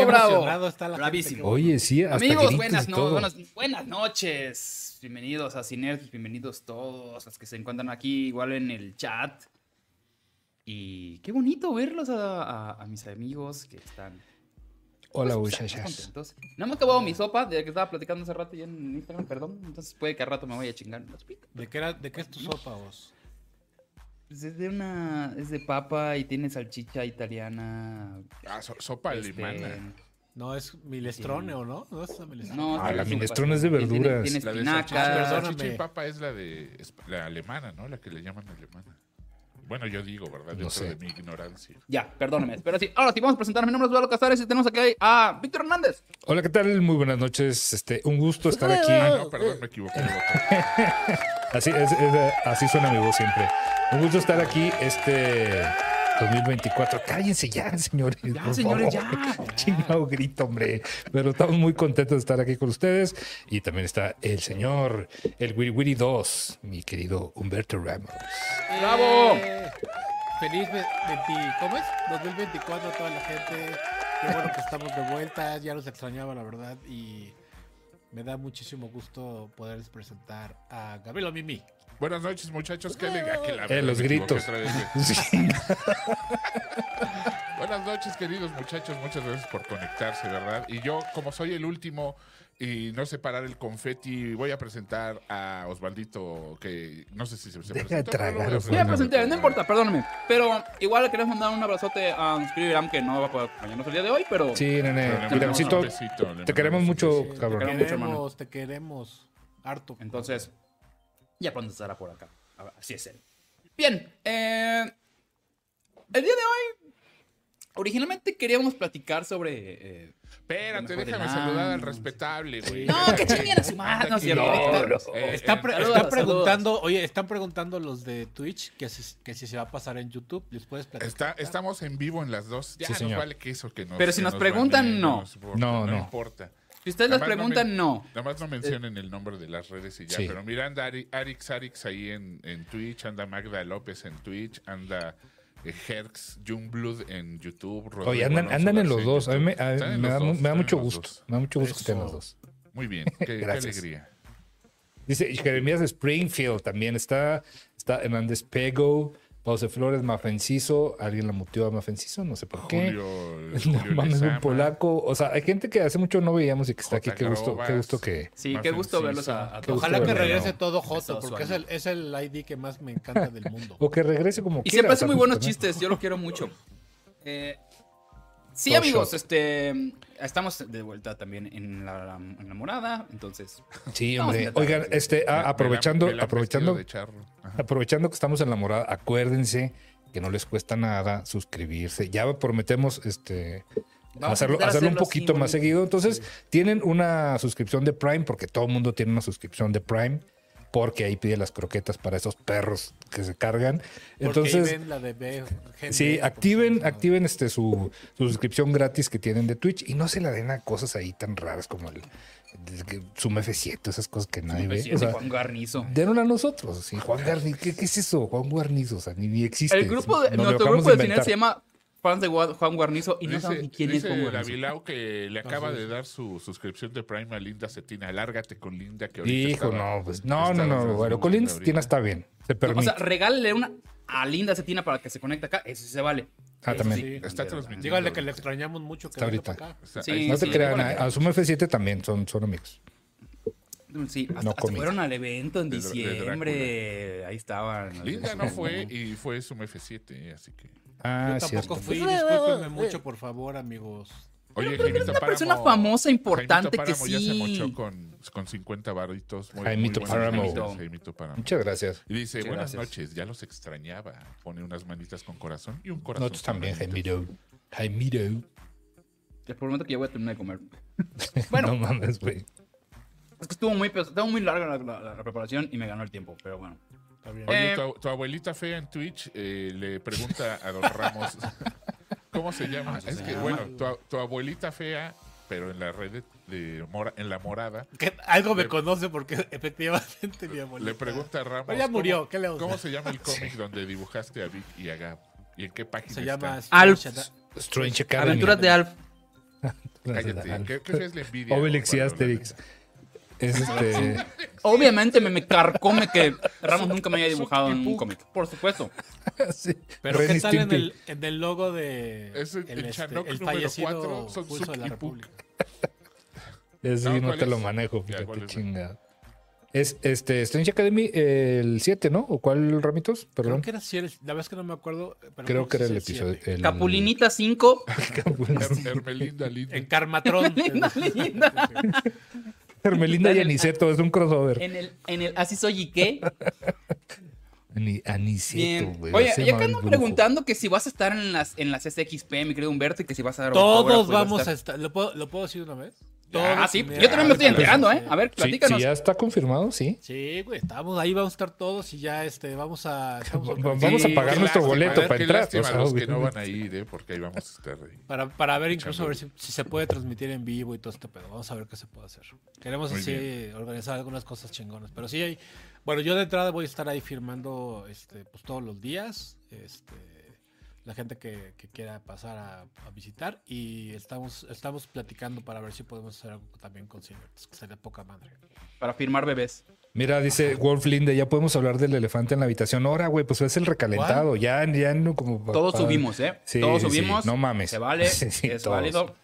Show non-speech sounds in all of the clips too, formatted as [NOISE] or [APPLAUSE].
Qué bravo! está la Bravísimo. gente Oye, sí, hasta Amigos, buenas, y no- buenas, buenas noches. Bienvenidos a Cinergios, bienvenidos todos los que se encuentran aquí, igual en el chat. Y qué bonito verlos a, a- a mis amigos que están Hola, pues, muchachas. No me he acabado mi sopa de que estaba platicando hace rato ya en Instagram, perdón. Entonces puede que al rato me vaya a chingar. ¿De qué, era, ¿De qué es tu sopa vos? Pues es de una. Es de papa y tiene salchicha italiana. Ah, so- sopa este, alemana. No, es milestrone o no? No es milestrone. No, Ah, la minestrone es de tiene- tiene- verduras. Tiene, La de salchicha, y papa es la de es- la alemana, ¿no? La que le llaman alemana. Bueno, yo digo, ¿verdad? Dentro sé. de mi ignorancia. Ya, perdóname. Pero sí, ahora sí, vamos a presentar. Mi nombre es Eduardo Casares y tenemos aquí a Víctor Hernández. Hola, ¿qué tal? Muy buenas noches. Este, un gusto estar aquí. Ah, no, perdón, me equivoqué. [LAUGHS] Así, es- es- así suena mi voz siempre. Un gusto estar aquí este 2024. Cállense ya, señores. Ya, por señores, favor. ya. [LAUGHS] Chingado grito, hombre. Pero estamos muy contentos de estar aquí con ustedes. Y también está el señor, el Wiri Wiri 2, mi querido Humberto Ramos. ¡Bravo! Eh, Feliz ve- 20, ¿cómo es? 2024 a toda la gente. Qué bueno que estamos de vuelta. Ya los extrañaba, la verdad. Y me da muchísimo gusto poderles presentar a Gabriel Mimi. Buenas noches, muchachos. Qué alegría que la Eh, los gritos. [LAUGHS] Sí. Buenas noches, queridos muchachos. Muchas gracias por conectarse, ¿verdad? Y yo, como soy el último y no sé parar el confeti, voy a presentar a Osvaldito, que no sé si se, [LAUGHS] se Deja de presentó, tragar, Sí, ya presenté, no importa, perdóname. Pero igual le queremos mandar un abrazote a Scribir Iram, que no va a poder acompañarnos el día de hoy, pero. Sí, nene. Un besito, le te queremos mucho, besito. Te cabrón. queremos te queremos. Harto. Entonces, ya pronto estará por acá. Así es él. Bien, eh, el día de hoy, originalmente queríamos platicar sobre. eh, Espérate, déjame saludar al respetable, güey. No, que chinguen a su madre, no es cierto. Anda aquí, Víctor. eh, Está, eh, pre- saludos, están saludos. preguntando, oye, están preguntando los de Twitch que si, que si se va a pasar en YouTube. ¿Les puedes platicar? Está, estamos en vivo en las dos. Ya Sí, nos vale que eso que nos. Pero si que nos preguntan, baneen, no. nos importa, No, no, no. importa. Si ustedes más preguntan, no. Nada más no mencionen el nombre de las redes y ya. Sí. Pero mira, anda Ari- Arix Arix ahí en, en Twitch, anda Magda López en Twitch, anda eh, Herx Jungblood en YouTube. Rodrigo Oye, andan, andan en los dos. A mí me, a- me da, dos, me da mucho gusto. dos. Me da mucho gusto que estén los Eso. dos. Muy bien, [LAUGHS] qué, qué Gracias. alegría. Dice Jeremías Springfield también está. Está Hernández Pego, Pause Flores, Mafenciso. Alguien la muteó a Mafenciso, no sé por qué. Julio, [LAUGHS] No Julio mames, un polaco. O sea, hay gente que hace mucho no veíamos y que está aquí. Qué gusto, qué gusto que. Sí, qué gusto verlos a, a gusto Ojalá que verlo. regrese todo Joto, porque es el, es el ID que más me encanta del mundo. O que regrese como Y quiera. siempre hace muy buenos chistes, yo lo quiero mucho. [LAUGHS] Eh, sí, Todo amigos, shot. este estamos de vuelta también en la, en la morada, entonces. Sí, hombre. Oigan, este, ah, aprovechando, aprovechando, de aprovechando que estamos en la morada, acuérdense que no les cuesta nada suscribirse. Ya prometemos este hacerlo, hacerlo un poquito más bonito. seguido. Entonces, tienen una suscripción de Prime, porque todo el mundo tiene una suscripción de Prime, porque ahí pide las croquetas para esos perros que se cargan. Entonces, ahí ven la de B- Sí, activen, activen este su, su suscripción gratis que tienen de Twitch y no se la den a cosas ahí tan raras como el, Zoom F7, esas cosas que nadie ve. O sea, Juan Garnizo. denos a nosotros. Sí, Juan Garnizo, ¿qué, qué es eso? Juan Guarnizo, o sea, ni, ni existe. El grupo de, nuestro grupo de cine se llama Fans de Juan Guarnizo y no Dice, sabemos ni quién es dice Juan Guarnizo. Davilao que le acaba Así de es. dar su suscripción de Prime a Linda Cetina. Lárgate con Linda que ahorita Hijo, estaba- no, pues no, no, no. Bueno, Collins ahorita. tiene está bien. Se No, permite. o sea, regálale una a Linda Cetina para que se conecte acá, eso sí se vale. ah, también. sí. Está transmitiendo. Dígale que le extrañamos mucho que Está ahorita. para acá. Está- Sí, ahí No te crean, a, a Zoom F7 también son, son amigos. Sí, hasta, No hasta fueron al evento en De- de diciembre. Ahí estaban. Linda no fue [LAUGHS] y fue su F7, eh, así que. Ah, Yo tampoco cierto. fui, discúlpenme mucho, por favor, amigos. Oye, pero eres una persona famosa, importante, Jaimito que Páramo ya se sí. mochó con, con 50 barritos. Muy, Jaimito muy Páramo. Jaimito Páramo. Muchas gracias. Y dice, Muchas buenas gracias. noches, ya los extrañaba. Pone unas manitas con corazón y un corazón. Nosotros también. Jaimito. Jaimito. Te prometo que ya voy a terminar de comer. [LAUGHS] Bueno, No mames, güey. es que estuvo muy, estuvo muy larga la, la- la preparación y me ganó el tiempo, pero bueno. Está bien. Oye, Eh, tu, tu abuelita fea en Twitch eh, le pregunta a Don Ramos, [LAUGHS] ¿cómo se llama? ¿Cómo se Es que, llama? bueno, tu, tu abuelita fea, pero en la red de, de mora- en la morada, Que algo me le- conoce porque [LAUGHS] efectivamente mi abuelita. le pregunta a Ramos, Pero ya murió, ¿cómo, ¿qué le vamos a ¿cómo hacer? se llama el [LAUGHS] cómic donde dibujaste a Vic y a Gab? ¿Y en qué página Se está? llama Alf. Strange Strange Academy. Aventuras de Alf. Cállate, ¿qué, qué es la envidia? Obelix y? Asterix. Es este. Obviamente me, me carcome que Ramos nunca me haya dibujado en un cómic. Por supuesto. sí, Pero Ren ¿qué tal en el, en el logo de Es el- el este, el fallecido pulso de la. República? Ese No, no ¿cuál te es? lo manejo, fíjate, ¿cuál es? chingada. Es este Strange Academy el 7, ¿no? ¿O cuál, Ramitos? Creo Perdón. que era así, el- la verdad es que no me acuerdo. pero Creo que era el episodio. el- Capulinita 5. Her- Hermelinda Linda. En Carmatrón. [LAUGHS] Linda, linda. Hermelinda y Aniceto, es un crossover. En el, en el Así soy y qué. [LAUGHS] Ani- Aniceto, Bien. güey. Oye, así y se acá llama el andan preguntando que si vas a estar en las, en las SXP, mi querido Humberto, y que si vas a dar Todos vamos a estar- estar. ¿Lo puedo, ¿Lo puedo decir una vez? Ah, sí. Yo también me estoy Ah, enterando, sí. ¿eh? A ver, Sí, platícanos. sí, ya está confirmado, sí. Sí, güey, estamos ahí, vamos a estar todos y ya este, vamos a. [LAUGHS] vamos a Sí, pagar nuestro lástima, boleto para entrar, lástima o sea, los que no van a ir, ¿eh? Porque ahí vamos a estar ahí. Para, para ver incluso a ver si, si se puede transmitir en vivo y todo este pedo. Vamos a ver qué se puede hacer. Queremos Muy así organizar algunas cosas chingonas. Pero sí hay. Bueno, yo de entrada voy a estar ahí firmando este, pues todos los días. Este, la gente que, que quiera pasar a, a visitar. Y estamos, estamos platicando para ver si podemos hacer algo también con Silverts, que sería poca madre. Para firmar bebés. Mira, dice Wolf Linde, ya podemos hablar del elefante en la habitación. Ahora, güey, pues es el recalentado. Ya, ya no como. Todos pa- subimos, ¿eh? Sí, Todos sí, sí. subimos. No mames. Se vale. [LAUGHS] Sí, sí, es todos. válido.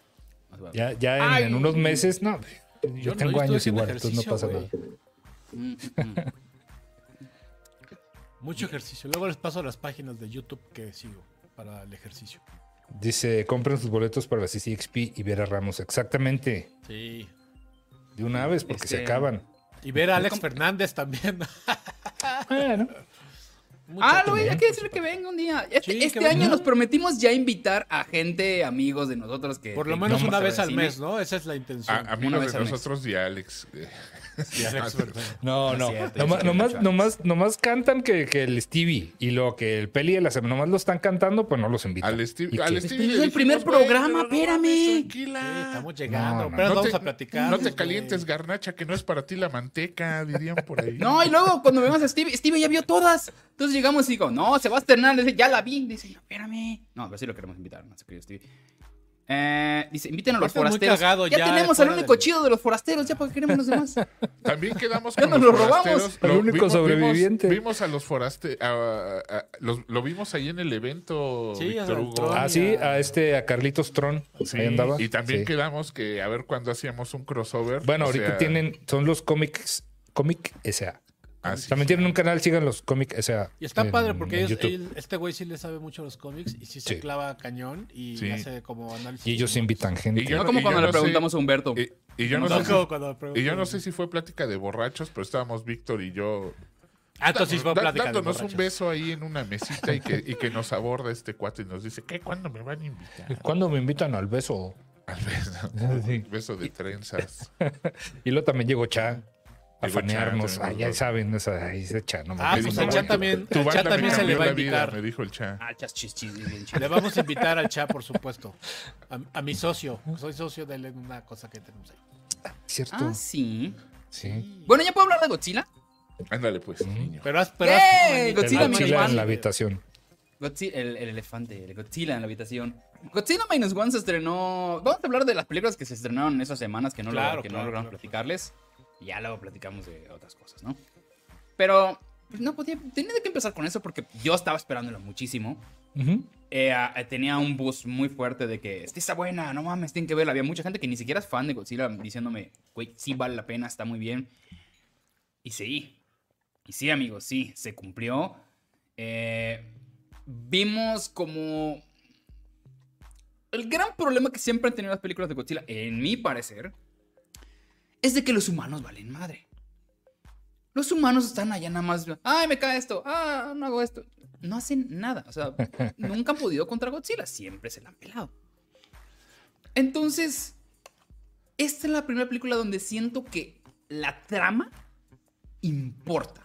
Ya, ya en, en unos meses, no. Yo, Yo no, tengo yo estoy años igual, entonces no pasa ejercicio, nada. Mm, mm, mm. Mucho ejercicio. Luego les paso las páginas de YouTube que sigo para el ejercicio. Dice, compren sus boletos para la CCXP y ver a Ramos. Exactamente. Sí. De una vez, porque se Este- acaban. Y ver a Alex. Fernández también. [LAUGHS] Bueno, Ah, lo también. hay que decirle que venga un día. Este, Sí, este venga. año nos prometimos ya invitar a gente, amigos de nosotros que. Por lo menos no una a vez al mes, ¿no? Esa es la intención. A, Una amigos vez de al mes. nosotros y Alex. eh, [LAUGHS] Y Alex no, No Nomás, sí nomás, nomás, nomás cantan que, que el Stevie y lo que el Peli de la semana nomás lo están cantando, pues no los invitan. Al Steve, ¿Y al le es el primer güey, programa, espérame. Sí, Tranquila. estamos llegando. No, no. pero No vamos a platicar. no te güey. calientes, garnacha, que no es para ti la manteca, dirían por ahí. No, y luego cuando vemos a Stevie, Stevie ya vio todas. Entonces llegamos y digo, no, se va a estrenar. Le dice, ya la vi. Dice, no, espérame. No, a ver si lo queremos invitar, no sé qué, Stevie. Eh, dice, inviten a los muy forasteros. cagado ya, ya tenemos al fuera único del- chido de los forasteros, ya para que queremos los demás. [LAUGHS] También quedamos Ya con nos los lo robamos. forasteros. El Lo único vimos- sobreviviente. Vimos, vimos a los forasteros. lo vimos ahí en el evento, Sí, Víctor al Hugo. Tron. Ah, sí, a este, a Carlitos Tron. Sí, Ahí andaba. Y también Sí. quedamos que a ver cuándo hacíamos un crossover. Bueno, O ahorita sea, tienen, son los cómics, cómic SA. Ah, sí, También tienen un canal, sigan los cómic SA. Y está en- padre porque ellos, él- este güey sí le sabe mucho a los cómics y sí se Sí. clava cañón y Sí. hace como análisis. Y ellos invitan gente. Y yo No como y cuando yo le no sé- preguntamos a Humberto. Y, y yo no, No, sé si, y yo no sé si fue plática de borrachos, pero estábamos Víctor y yo Ah, entonces fue da- dándonos un beso ahí en una mesita y que, y que nos aborda este cuate y nos dice, ¿qué? ¿Cuándo me van a invitar? ¿Cuándo me invitan al beso? Al beso, [LAUGHS] Sí. beso de trenzas. [LAUGHS] Y luego también llegó Cha a Llegó Cha, fanearnos. también Ah, ya saben, esa, ahí se Cha, no Ah, pues al Cha "Tu- también- tu al Cha también se le va a la vida", invitar. me dijo el Cha. Ah, chas, chis, chis, bien chido. Le vamos a invitar al Cha, por supuesto. A, a mi socio. Soy socio de él en una cosa que tenemos ahí. ¿Cierto? Ah, sí. sí. Bueno, ¿ya puedo hablar de Godzilla? Ándale pues, niño. Pero haz, pero ¿Qué? haz- Godzilla El Godzilla en la habitación. Godzilla, el, el elefante, el Godzilla en la habitación. Godzilla Minus One se estrenó. Vamos a hablar de las películas que se estrenaron en esas semanas que no, lo- Claro, que claro, no logramos claro. platicarles. Y ya luego platicamos de otras cosas, ¿no? Pero pues, no podía. Tenía que empezar con eso porque yo estaba esperándolo muchísimo. Ujú. Eh, ah, tenía un boost muy fuerte de que esta está buena, no mames, tienen que verla. Había mucha gente que ni siquiera es fan de Godzilla diciéndome, güey, sí vale la pena, está muy bien. Y sí, y sí, amigos, sí, se cumplió. Eh, vimos como. el gran problema que siempre han tenido las películas de Godzilla, en mi parecer, es de que los humanos valen madre. Los humanos están allá nada más, ay, me cae esto, ah, no hago esto. No hacen nada, o sea, [LAUGHS] nunca han podido contra Godzilla, siempre se la han pelado. Entonces, esta es la primera película donde siento que la trama importa.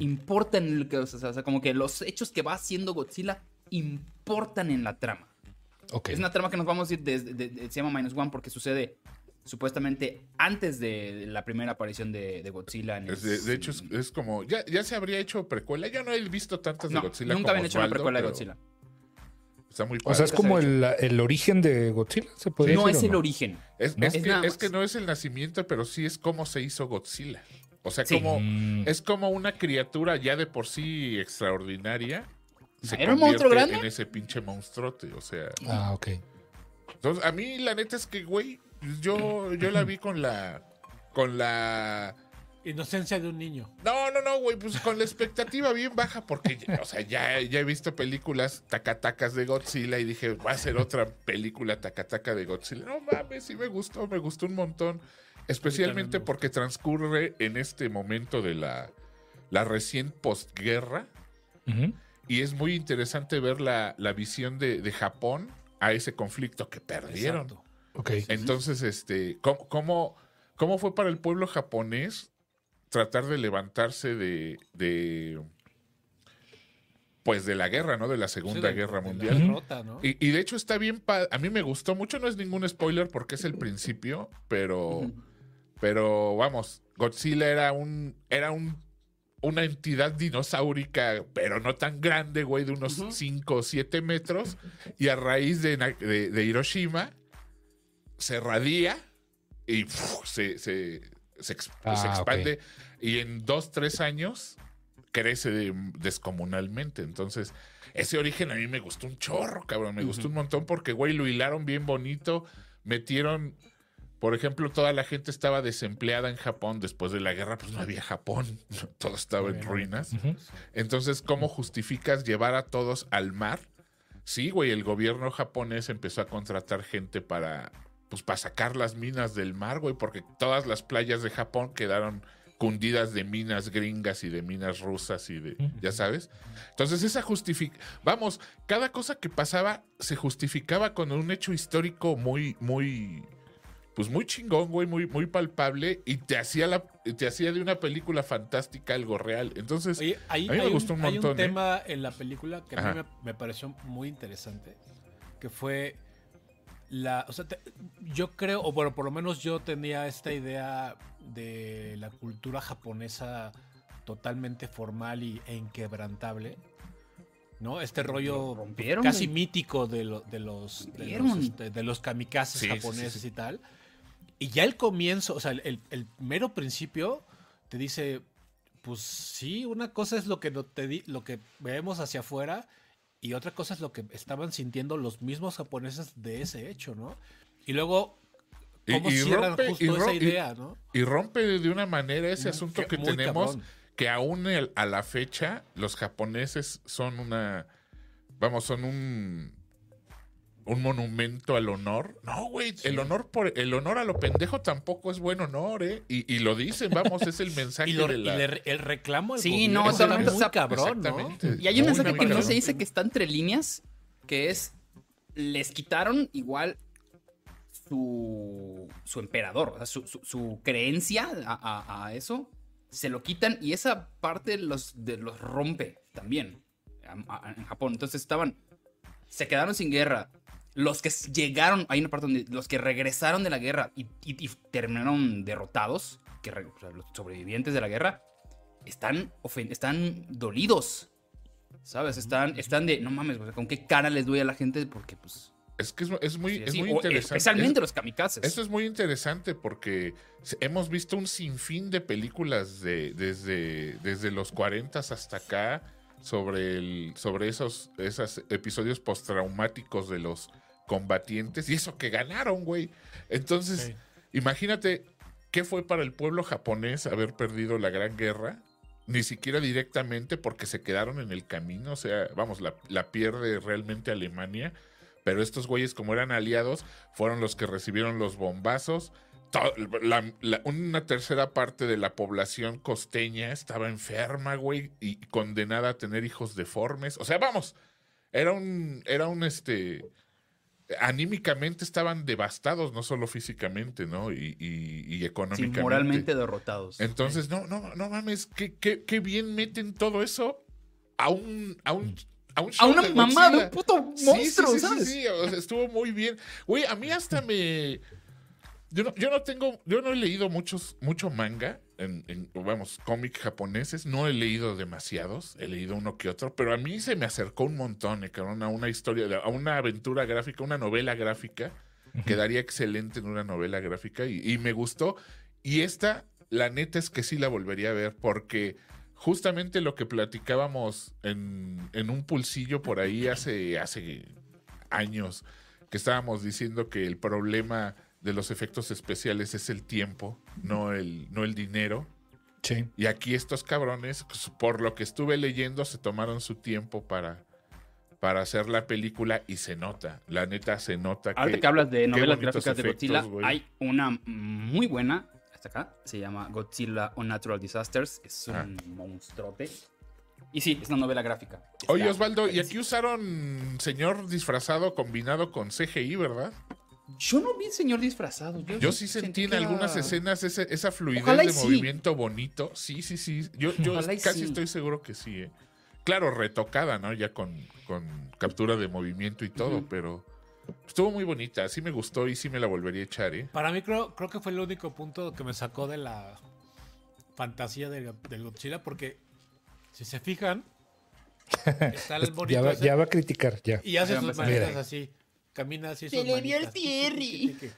Importa en lo que, o sea, o sea, como que los hechos que va haciendo Godzilla importan en la trama. Ok. Es una trama que nos vamos a ir desde, de- de- se llama Minus One porque sucede supuestamente antes de la primera aparición de, de Godzilla. En el- de, de hecho, es, es como. Ya, ya se habría hecho precuela. Ya no he visto tantas de no, Godzilla. nunca como habían hecho una precuela de Godzilla. Está muy O padre. sea, es como el, el origen de Godzilla, ¿se podría No decir es o el origen. Es, ¿no? es Es que, es no es el nacimiento, pero sí es cómo se hizo Godzilla. O sea, Sí. como es como una criatura ya de por sí extraordinaria. Se ¿Era un monstruo convierte grande? en ese pinche monstruote. O sea, Ah, ok. entonces a mí la neta es que, güey, yo, yo la vi con la. Con la. Inocencia de un niño. No, no, no, güey, pues con la expectativa bien baja, porque, ya- o sea, ya, ya he visto películas tacatacas de Godzilla y dije, va a ser otra película tacataca de Godzilla. No mames, sí me gustó, me gustó un montón. Especialmente me porque transcurre en este momento de la, la recién postguerra y es muy interesante ver la, la visión de, de Japón a ese conflicto que perdieron. Exacto. Entonces, este, ¿cómo, cómo, cómo fue para el pueblo japonés tratar de levantarse de, de pues de la guerra, ¿no? De la Segunda Sí, de- Guerra de la Mundial. derrota, ¿no? Y, y de hecho está bien, pa- a mí me gustó mucho, no es ningún spoiler porque es el principio, pero, pero vamos, Godzilla era un, era un, una entidad dinosaurica, pero no tan grande, güey, de unos Ujú. 5 o 7 metros, y a raíz de- de Hiroshima se radia y se, se, se Ah, se expande, y en dos, tres años crece de- descomunalmente. Entonces, ese origen a mí me gustó un chorro, cabrón. Me gustó un montón porque, güey, lo hilaron bien bonito. Metieron, por ejemplo, toda la gente estaba desempleada en Japón. Después de la guerra, pues no había Japón. [LAUGHS] Todo estaba en ruinas. Entonces, ¿cómo justificas llevar a todos al mar? Sí, güey, el gobierno japonés empezó a contratar gente para, pues, para sacar las minas del mar, güey, porque todas las playas de Japón quedaron cundidas de minas gringas y de minas rusas y de, ya sabes. Entonces, esa justifica, vamos, cada cosa que pasaba se justificaba con un hecho histórico muy, muy, pues muy chingón, güey, muy, muy palpable y te hacía la, te hacía de una película fantástica algo real. Entonces, Oye, ahí, a mí me hay, gustó un, un hay montón, ¿eh? tema en la película que a mí me pareció muy interesante, que fue la, o sea, te- yo creo, o bueno, por lo menos yo tenía esta idea de la cultura japonesa totalmente formal y, e inquebrantable, ¿no? Este rollo rompieron, casi güey. mítico de, lo- de los, de los, este, de los kamikazes Sí, sí, sí, japoneses sí. y tal. Y ya el comienzo, o sea, el, el mero principio te dice, pues sí, una cosa es lo que, no te di- lo que vemos hacia afuera y otra cosa es lo que estaban sintiendo los mismos japoneses de ese hecho, ¿no? Y luego, ¿cómo y cierran rompe- justo y esa idea, no? Y rompe de una manera ese asunto que tenemos, cabrón. que aún el- a la fecha los japoneses son una, vamos, son un, un monumento al honor. No, güey, el honor por el honor a lo pendejo tampoco es buen honor, ¿eh? Y, y lo dicen, vamos, es el [LAUGHS] mensaje Y, lo- de y le- el reclamo al Sí, gobierno no, totalmente, muy cabrón, ¿no? Exactamente. Y hay un mensaje muy que no se dice que está entre líneas, que es, les quitaron igual su, su emperador, o sea, su, su- su creencia a, a- a eso, se lo quitan y esa parte los, de, los rompe también a- a- en Japón. Entonces estaban, se quedaron sin guerra. Los que llegaron, hay una parte donde los que regresaron de la guerra y, y- y terminaron derrotados, que re- o sea, los sobrevivientes de la guerra, están, están dolidos. ¿Sabes? Están, están de, no mames, o sea, ¿con qué cara les duele a la gente? Porque, pues. Es que es, es muy, sí, es sí, muy o interesante. Especialmente Es- los kamikazes. Esto es muy interesante porque hemos visto un sinfín de películas de, desde, desde los 40 hasta acá sobre, el, sobre esos, esos episodios postraumáticos de los combatientes y eso que ganaron, güey. Entonces, imagínate qué fue para el pueblo japonés haber perdido la Gran Guerra. Ni siquiera directamente porque se quedaron en el camino. O sea, vamos, la, la pierde realmente Alemania Pero estos güeyes, como eran aliados, fueron los que recibieron los bombazos. To- la- la- una tercera parte de la población costeña estaba enferma, güey, y condenada a tener hijos deformes. O sea, vamos, era un, era un, este, anímicamente estaban devastados, no solo físicamente, ¿no? Y, y- y Sí, económicamente. moralmente derrotados. Entonces, no, no, no mames, qué, qué, qué bien meten todo eso a un, a un, a un a una de mamá de un puto Sí, monstruo, sí, sí, sí, ¿sabes? sí, o sea, estuvo muy bien. Güey, a mí hasta me. Yo no, yo no tengo, yo no he leído muchos, mucho manga, en, en, vamos, cómics japoneses, no he leído demasiados, he leído uno que otro, pero a mí se me acercó un montón, eh, cabrón, a una historia, a una aventura gráfica, una novela gráfica, quedaría excelente en una novela gráfica y, y me gustó. Y esta, la neta es que sí la volvería a ver, porque justamente lo que platicábamos en, en un pulsillo por ahí hace, hace años, que estábamos diciendo que el problema de los efectos especiales es el tiempo, no el, no el dinero. Sí. Y aquí estos cabrones, pues, por lo que estuve leyendo, se tomaron su tiempo para, para hacer la película y se nota. La neta se nota Ahorita que, que hablas de novelas gráficas de Godzilla, hay una muy buena, hasta acá, se llama Godzilla on Natural Disasters, es un Ah. monstruote. Y sí, es una novela gráfica. Oye, Osvaldo, y aquí usaron señor disfrazado combinado con CGI, ¿verdad? Yo no vi señor disfrazado. Yo, Yo sí sentí en algunas escenas ese- esa fluidez Ojalá de sí. movimiento bonito. Sí, sí, sí. Yo, casi sí. estoy seguro que sí. ¿eh? Claro, retocada, ¿no? Ya con, con captura de movimiento y todo, pero estuvo muy bonita. Sí me gustó y sí me la volvería a echar, ¿eh? Para mí creo, creo que fue el único punto que me sacó de la fantasía del, del Godzilla, porque si se fijan, [LAUGHS] está el bonito Ya va, ya va a criticar, ya. y hace Ya sus manitas Mira. así. Camina así. Se sus le vio el cierre. [LAUGHS]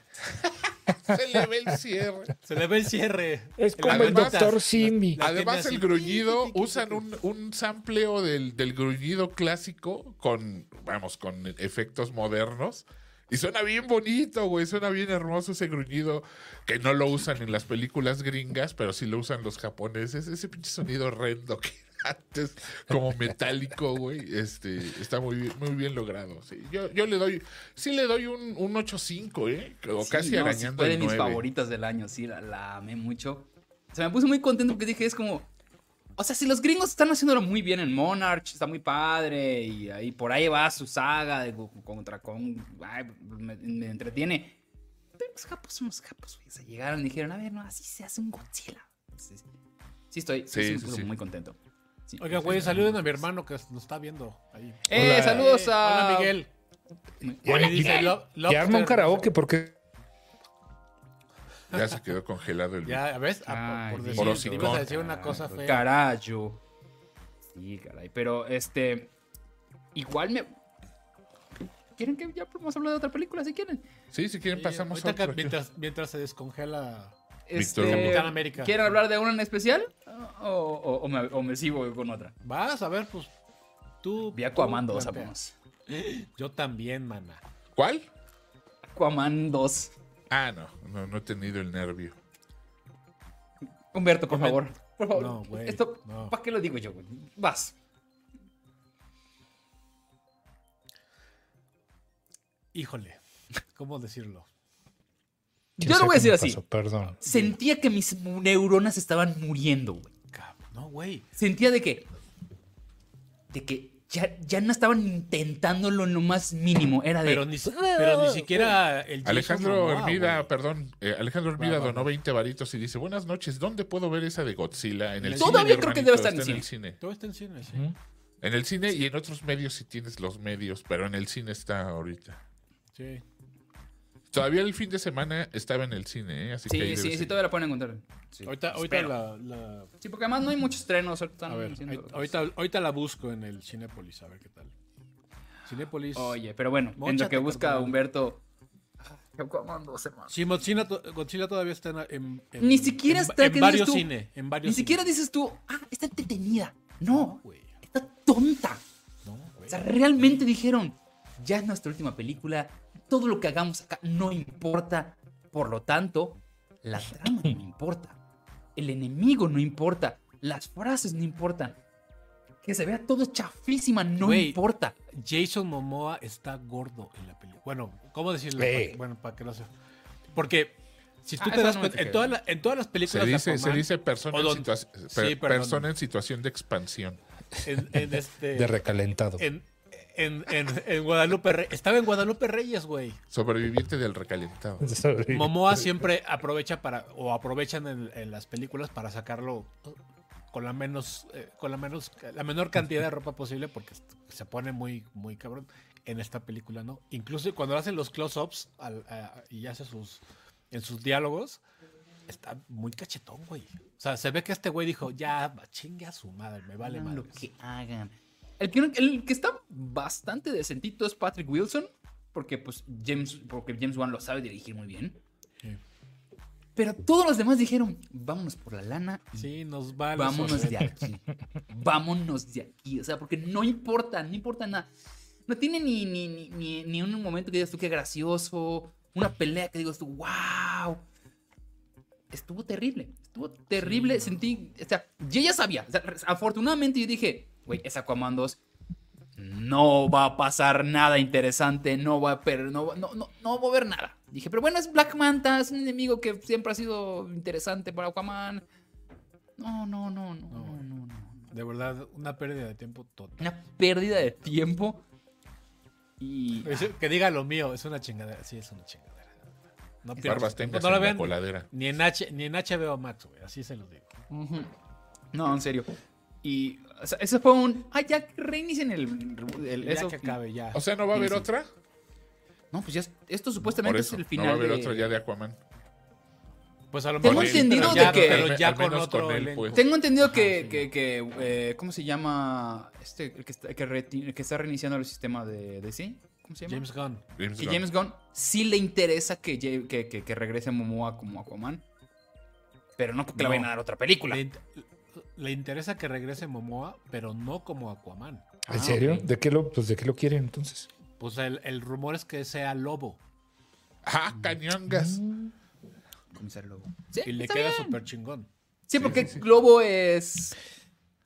Se le ve el cierre. Se le ve el cierre. Es como el doctor Simi. Además, el gruñido, usan un, un sampleo del, del gruñido clásico con, vamos, con efectos modernos. Y suena bien bonito, güey. Suena bien hermoso ese gruñido que no lo usan en las películas gringas, pero sí lo usan los japoneses. Ese pinche sonido horrendo que antes, como metálico, güey. Este, está muy bien, muy bien logrado. sí. Yo, yo le doy, sí le doy un, un 8.5, ¿eh? O Sí, casi no, arañando fue de el mis 9. favoritas del año, sí, la, la amé mucho. Se me puse muy contento porque dije, es como... O sea, si los gringos están haciéndolo muy bien en Monarch, está muy padre, y ahí por ahí va su saga de contra Kong, ay, me, me entretiene. Pero los japos son los japos, güey. O sea, llegaron y dijeron, a ver, no, así se hace un Godzilla. Sí, sí. Sí estoy, sí, sí. muy contento. Sí. Oiga, güey, saluden a mi hermano que nos está viendo ahí. Eh, Hola. saludos Eh, a... Hola, Miguel. Dice, ya- ya arma un karaoke porque Ya se quedó congelado el Ya, ¿ves? Ah, Ay, por, decir, Morosicón. ibas a decir una cosa fea. Carayo. Sí, caray. Pero este. Igual me. ¿Quieren que ya podemos hablar de otra película si quieren? Sí, si quieren Sí, pasamos a otro. mientras, mientras se descongela. Este, Capitán América. ¿Quieren hablar de una en especial? ¿O, o- o me, o me sigo con otra? Vas a ver, pues. Tú. Vi Aquaman 2, plantea. amigos. [GASPS] Yo también, mana. ¿Cuál? Aquaman 2. Ah, no, no, no he tenido el nervio. Humberto, por favor. Por favor. No, güey, Esto, no. ¿para qué lo digo yo, güey? Vas. Híjole. ¿Cómo decirlo? Yo Ya lo voy a decir así. pasó, Perdón. Sentía que mis neuronas estaban muriendo, güey. No, güey. Sentía de que. De que ya, ya no estaban intentándolo en lo más mínimo. Era de. Pero ni, si- pero ni siquiera el Jason Alejandro Hermida, perdón, eh, Alejandro Hermida donó va. 20 varitos y dice, buenas noches, ¿dónde puedo ver esa de Godzilla? En el Todavía cine, creo que debe estar en el el cine. Todo está en cine, sí. En el cine y en otros medios si tienes los medios, pero en el cine está ahorita. Sí. Todavía el fin de semana estaba en el cine, ¿eh? Así que ahí Sí, debe sí, sí, todavía la pueden encontrar. Sí. Ahorita, ahorita la, la- Sí, porque además no hay muchos estrenos. ahorita están A ver, ahorita, ahorita la busco en el Cinépolis, a ver qué tal. Cinépolis. Oye, pero bueno, en lo que busca carnal. Humberto. Aquaman 2, hermano. Sí, Godzilla, Godzilla todavía está en, en- Ni siquiera en- está en que varios en varios Ni siquiera cines. dices tú, ah, está entretenida. No, güey. está tonta. No, O sea, realmente dijeron, ya es nuestra última película, todo lo que hagamos acá no importa. Por lo tanto, la trama no importa. El enemigo no importa. Las frases no importan. que se vea todo chafísima, no importa. Jason Momoa está gordo en la película. Bueno, ¿cómo decirlo? Bueno, para que no se. Porque si tú Ah, te das no cuenta, en, la- en todas las Se películas de dice, se dice persona, en, situa- Sí, persona en situación de expansión. en, en este. De recalentado. en, en, en, en Guadalupe Reyes. Estaba en Guadalupe Reyes, güey. Sobreviviente del recalentado. Momoa siempre aprovecha para, o aprovechan en, en las películas para sacarlo con la menos, eh, con la menos, la menor cantidad de ropa posible porque se pone muy, muy cabrón. En esta película, ¿no? Incluso cuando hacen los close-ups y hace sus, en sus diálogos, está muy cachetón, güey. O sea, se ve que este güey dijo, ya, chingue a su madre, me vale madre. lo que hagan. El que, el que está bastante decentito es Patrick Wilson, porque pues James, porque James Wan lo sabe dirigir muy bien. Sí. Pero todos los demás dijeron, vámonos por la lana Sí, nos vale. vámonos de aquí. [LAUGHS] vámonos de aquí. O sea, porque no importa, no importa nada. No tiene ni, ni, ni, ni, un momento que digas tú qué gracioso, una pelea que digas tú, wow. Estuvo terrible, estuvo terrible. Sentí, o sea, yo ya sabía. o sea, afortunadamente yo dije, güey, es Aquaman 2. No va a pasar nada interesante, no va a, per- no, va- no, no, no va a haber nada. Dije, pero bueno, es Black Manta, es un enemigo que siempre ha sido interesante para Aquaman. No, no, no, no, no, no, no. no. De verdad, una pérdida de tiempo total. Una pérdida de tiempo. Y. Es- Que diga lo mío, es una chingadera. Sí, es una chingadera. No pierdas tiempo. No la ven coladera. ni en, H, ni en HBO Max, güey. Así se los digo. No, en serio. Y. O sea, eso fue un. Ah, ya reinicien el. el ya eso. que acabe, ya. O sea, ¿no va a haber Sí, sí. otra? No, pues ya. es- Esto supuestamente eso, es el no final. va a haber de- otra ya de Aquaman. pues a lo Tengo mejor. sí, entendido de que- Pero ya Al con menos otro con él, elenco. pues. Tengo entendido Ajá, que, sí. que, que, eh, ¿cómo se llama? Este, el que está, que, está reiniciando el sistema de, de sí. ¿Cómo se llama? James Gunn. James que Gunn. James Gunn sí le interesa que, que, que, que regrese Momoa como Aquaman. Pero no porque le No. vayan a dar otra película. Le, le interesa que regrese Momoa, pero no como Aquaman. ¿En Ah, serio? ¿De qué lo, pues de qué lo quieren entonces? Pues el, el rumor es que sea lobo. ¡Ah, cañongas! Comisario Lobo. Sí, Y le queda súper chingón. Sí, porque Lobo es.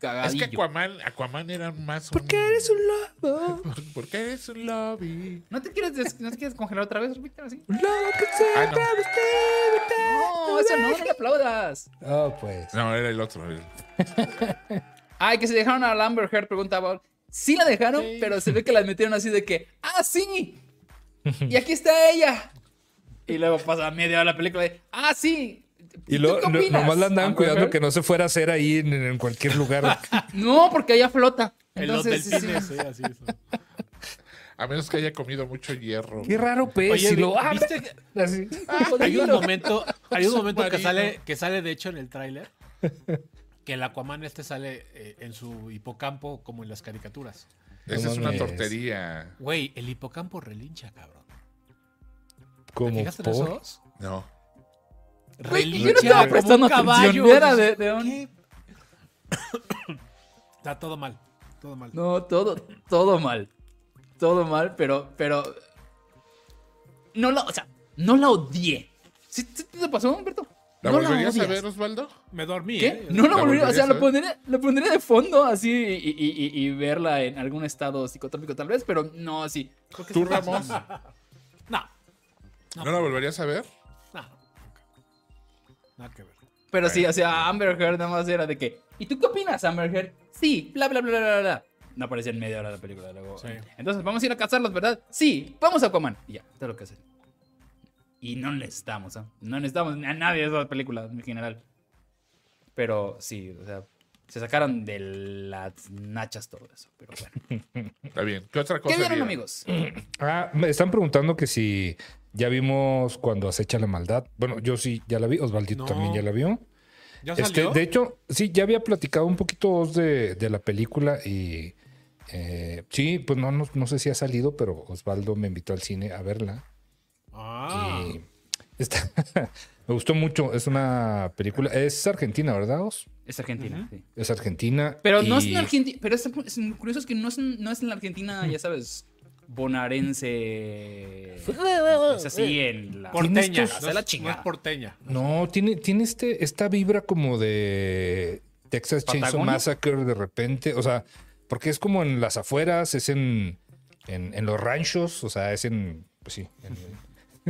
Es que Aquaman, Aquaman era más ¿Por qué eres un lobo? ¿Por, por qué eres un lobby? ¿No te quieres, des- ¿No te quieres congelar otra vez, Víctor? Así? Un lobo que se Ah, no. No, eso no, no le aplaudas. Oh, pues. No, era el otro. el- [LAUGHS] Ay, que se dejaron a Amber Heard, preguntaba. Sí la dejaron, pero se ve que la metieron así de que, ¡ah, sí! [LAUGHS] Y aquí está ella. Y luego pasa media hora la película de, ¡ah, sí! Y opinas, nomás la andaban cuidando que no se fuera a hacer ahí en, en cualquier lugar. [LAUGHS] No, porque ella flota. En Entonces, sí, sí. delfines, sí, así es. A menos que haya comido mucho hierro. Qué raro pez. Oye, si vi- lo ah, ¿viste que- [LAUGHS] así. Hay un momento, hay un momento que sale, que sale de hecho en el tráiler, que el Aquaman este sale eh, en su hipocampo como en las caricaturas. Esa es una tortería. Güey, el hipocampo relincha, cabrón. ¿Te Como fijaste en por. esos? No. Güey, yo no como prestando un caballo. Era de, de un-. [COUGHS] Está todo mal, todo mal. No, todo, todo mal. Todo mal, pero, pero. No la, o sea, no la odié. ¿Sí, sí te pasó, Humberto? ¿La no volverías a odias. ver, Osvaldo? Me dormí, ¿Qué? ¿eh? No la ¿La volvería, o sea, a ver? pondría, lo pondría de fondo así y, y- y- y verla en algún estado psicotrópico tal vez, pero no así. ¿Tú. Ramos? [LAUGHS] No, ¿No la volverías a ver? Nada que ver. Pero sí, o sea, Amber Heard nada más era de que, ¿y tú qué opinas, Amber Heard? Sí, bla, bla, bla, bla, bla, bla. No aparecía en media hora de la película. Luego. Sí. Entonces, vamos a ir a cazarlos, ¿verdad? Sí, vamos a Aquaman. Y ya, todo lo que hacen. Y no necesitamos, ¿ah? No necesitamos a nadie de esas películas en general. Pero sí, o sea, se sacaron de las nachas todo eso. Pero bueno. [LAUGHS] Está bien. ¿Qué otra cosa? ¿Qué vieron? amigos? [CLEARS THROAT] Ah, me están preguntando que si ya vimos cuando acecha la maldad. Bueno, yo sí ya la vi. Osvaldito No. también ya la vio. ¿Ya Este, salió? de hecho, sí, ya había platicado un poquito de, de la película y eh, sí, pues no, no, no sé si ha salido, pero Osvaldo me invitó al cine a verla. Ah, Y está, [LAUGHS] me gustó mucho. Es una película, es argentina, ¿verdad? Os? Es Argentina, sí. Es argentina. Pero no es y- en Argentina. Pero es, es curioso es que no es, en- no es en la Argentina, ya sabes, bonaerense. Es así en la. porteña. estos- Hace No la es, no chingada. es porteña. No, tiene, tiene este, esta vibra como de Texas Chainsaw ¿Patagonia? Massacre de repente. O sea, porque es como en las afueras, es en, en, en los ranchos, o sea, es en, pues sí, en,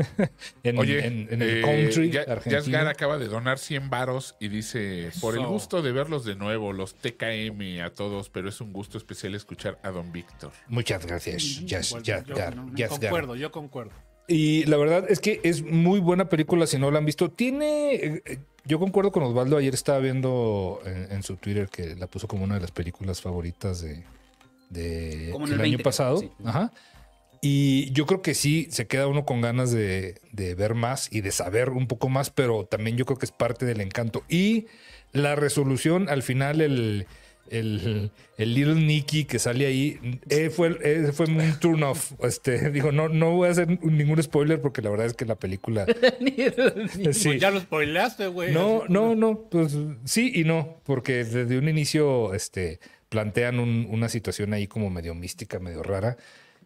[LAUGHS] en, Oye, en- en el eh, country Ya- argentino. Jasgar acaba de donar 100 varos y dice, por el Eso. gusto de verlos de nuevo, los TKM a todos, pero es un gusto especial escuchar a Don Víctor. Muchas gracias, Jas- Bueno, Jasgar, yo, concuerdo, yo concuerdo. Y la verdad es que es muy buena película si no la han visto. Tiene. eh, Yo concuerdo con Osvaldo. Ayer estaba viendo en, en su Twitter que la puso como una de las películas favoritas de, de Como en el el año 20, pasado. sí. Ajá. Y yo creo que sí, se queda uno con ganas de, de ver más y de saber un poco más, pero también yo creo que es parte del encanto. Y la resolución, al final, el, el, el Little Nicky que sale ahí, eh, fue, eh, fue un turn off. [LAUGHS] Este, digo, no, no voy a hacer ningún spoiler porque la verdad es que la película... [LAUGHS] sí. Pues ya lo spoileaste, güey. No, no, no, pues sí y no, porque desde un inicio este, plantean un- una situación ahí como medio mística, medio rara.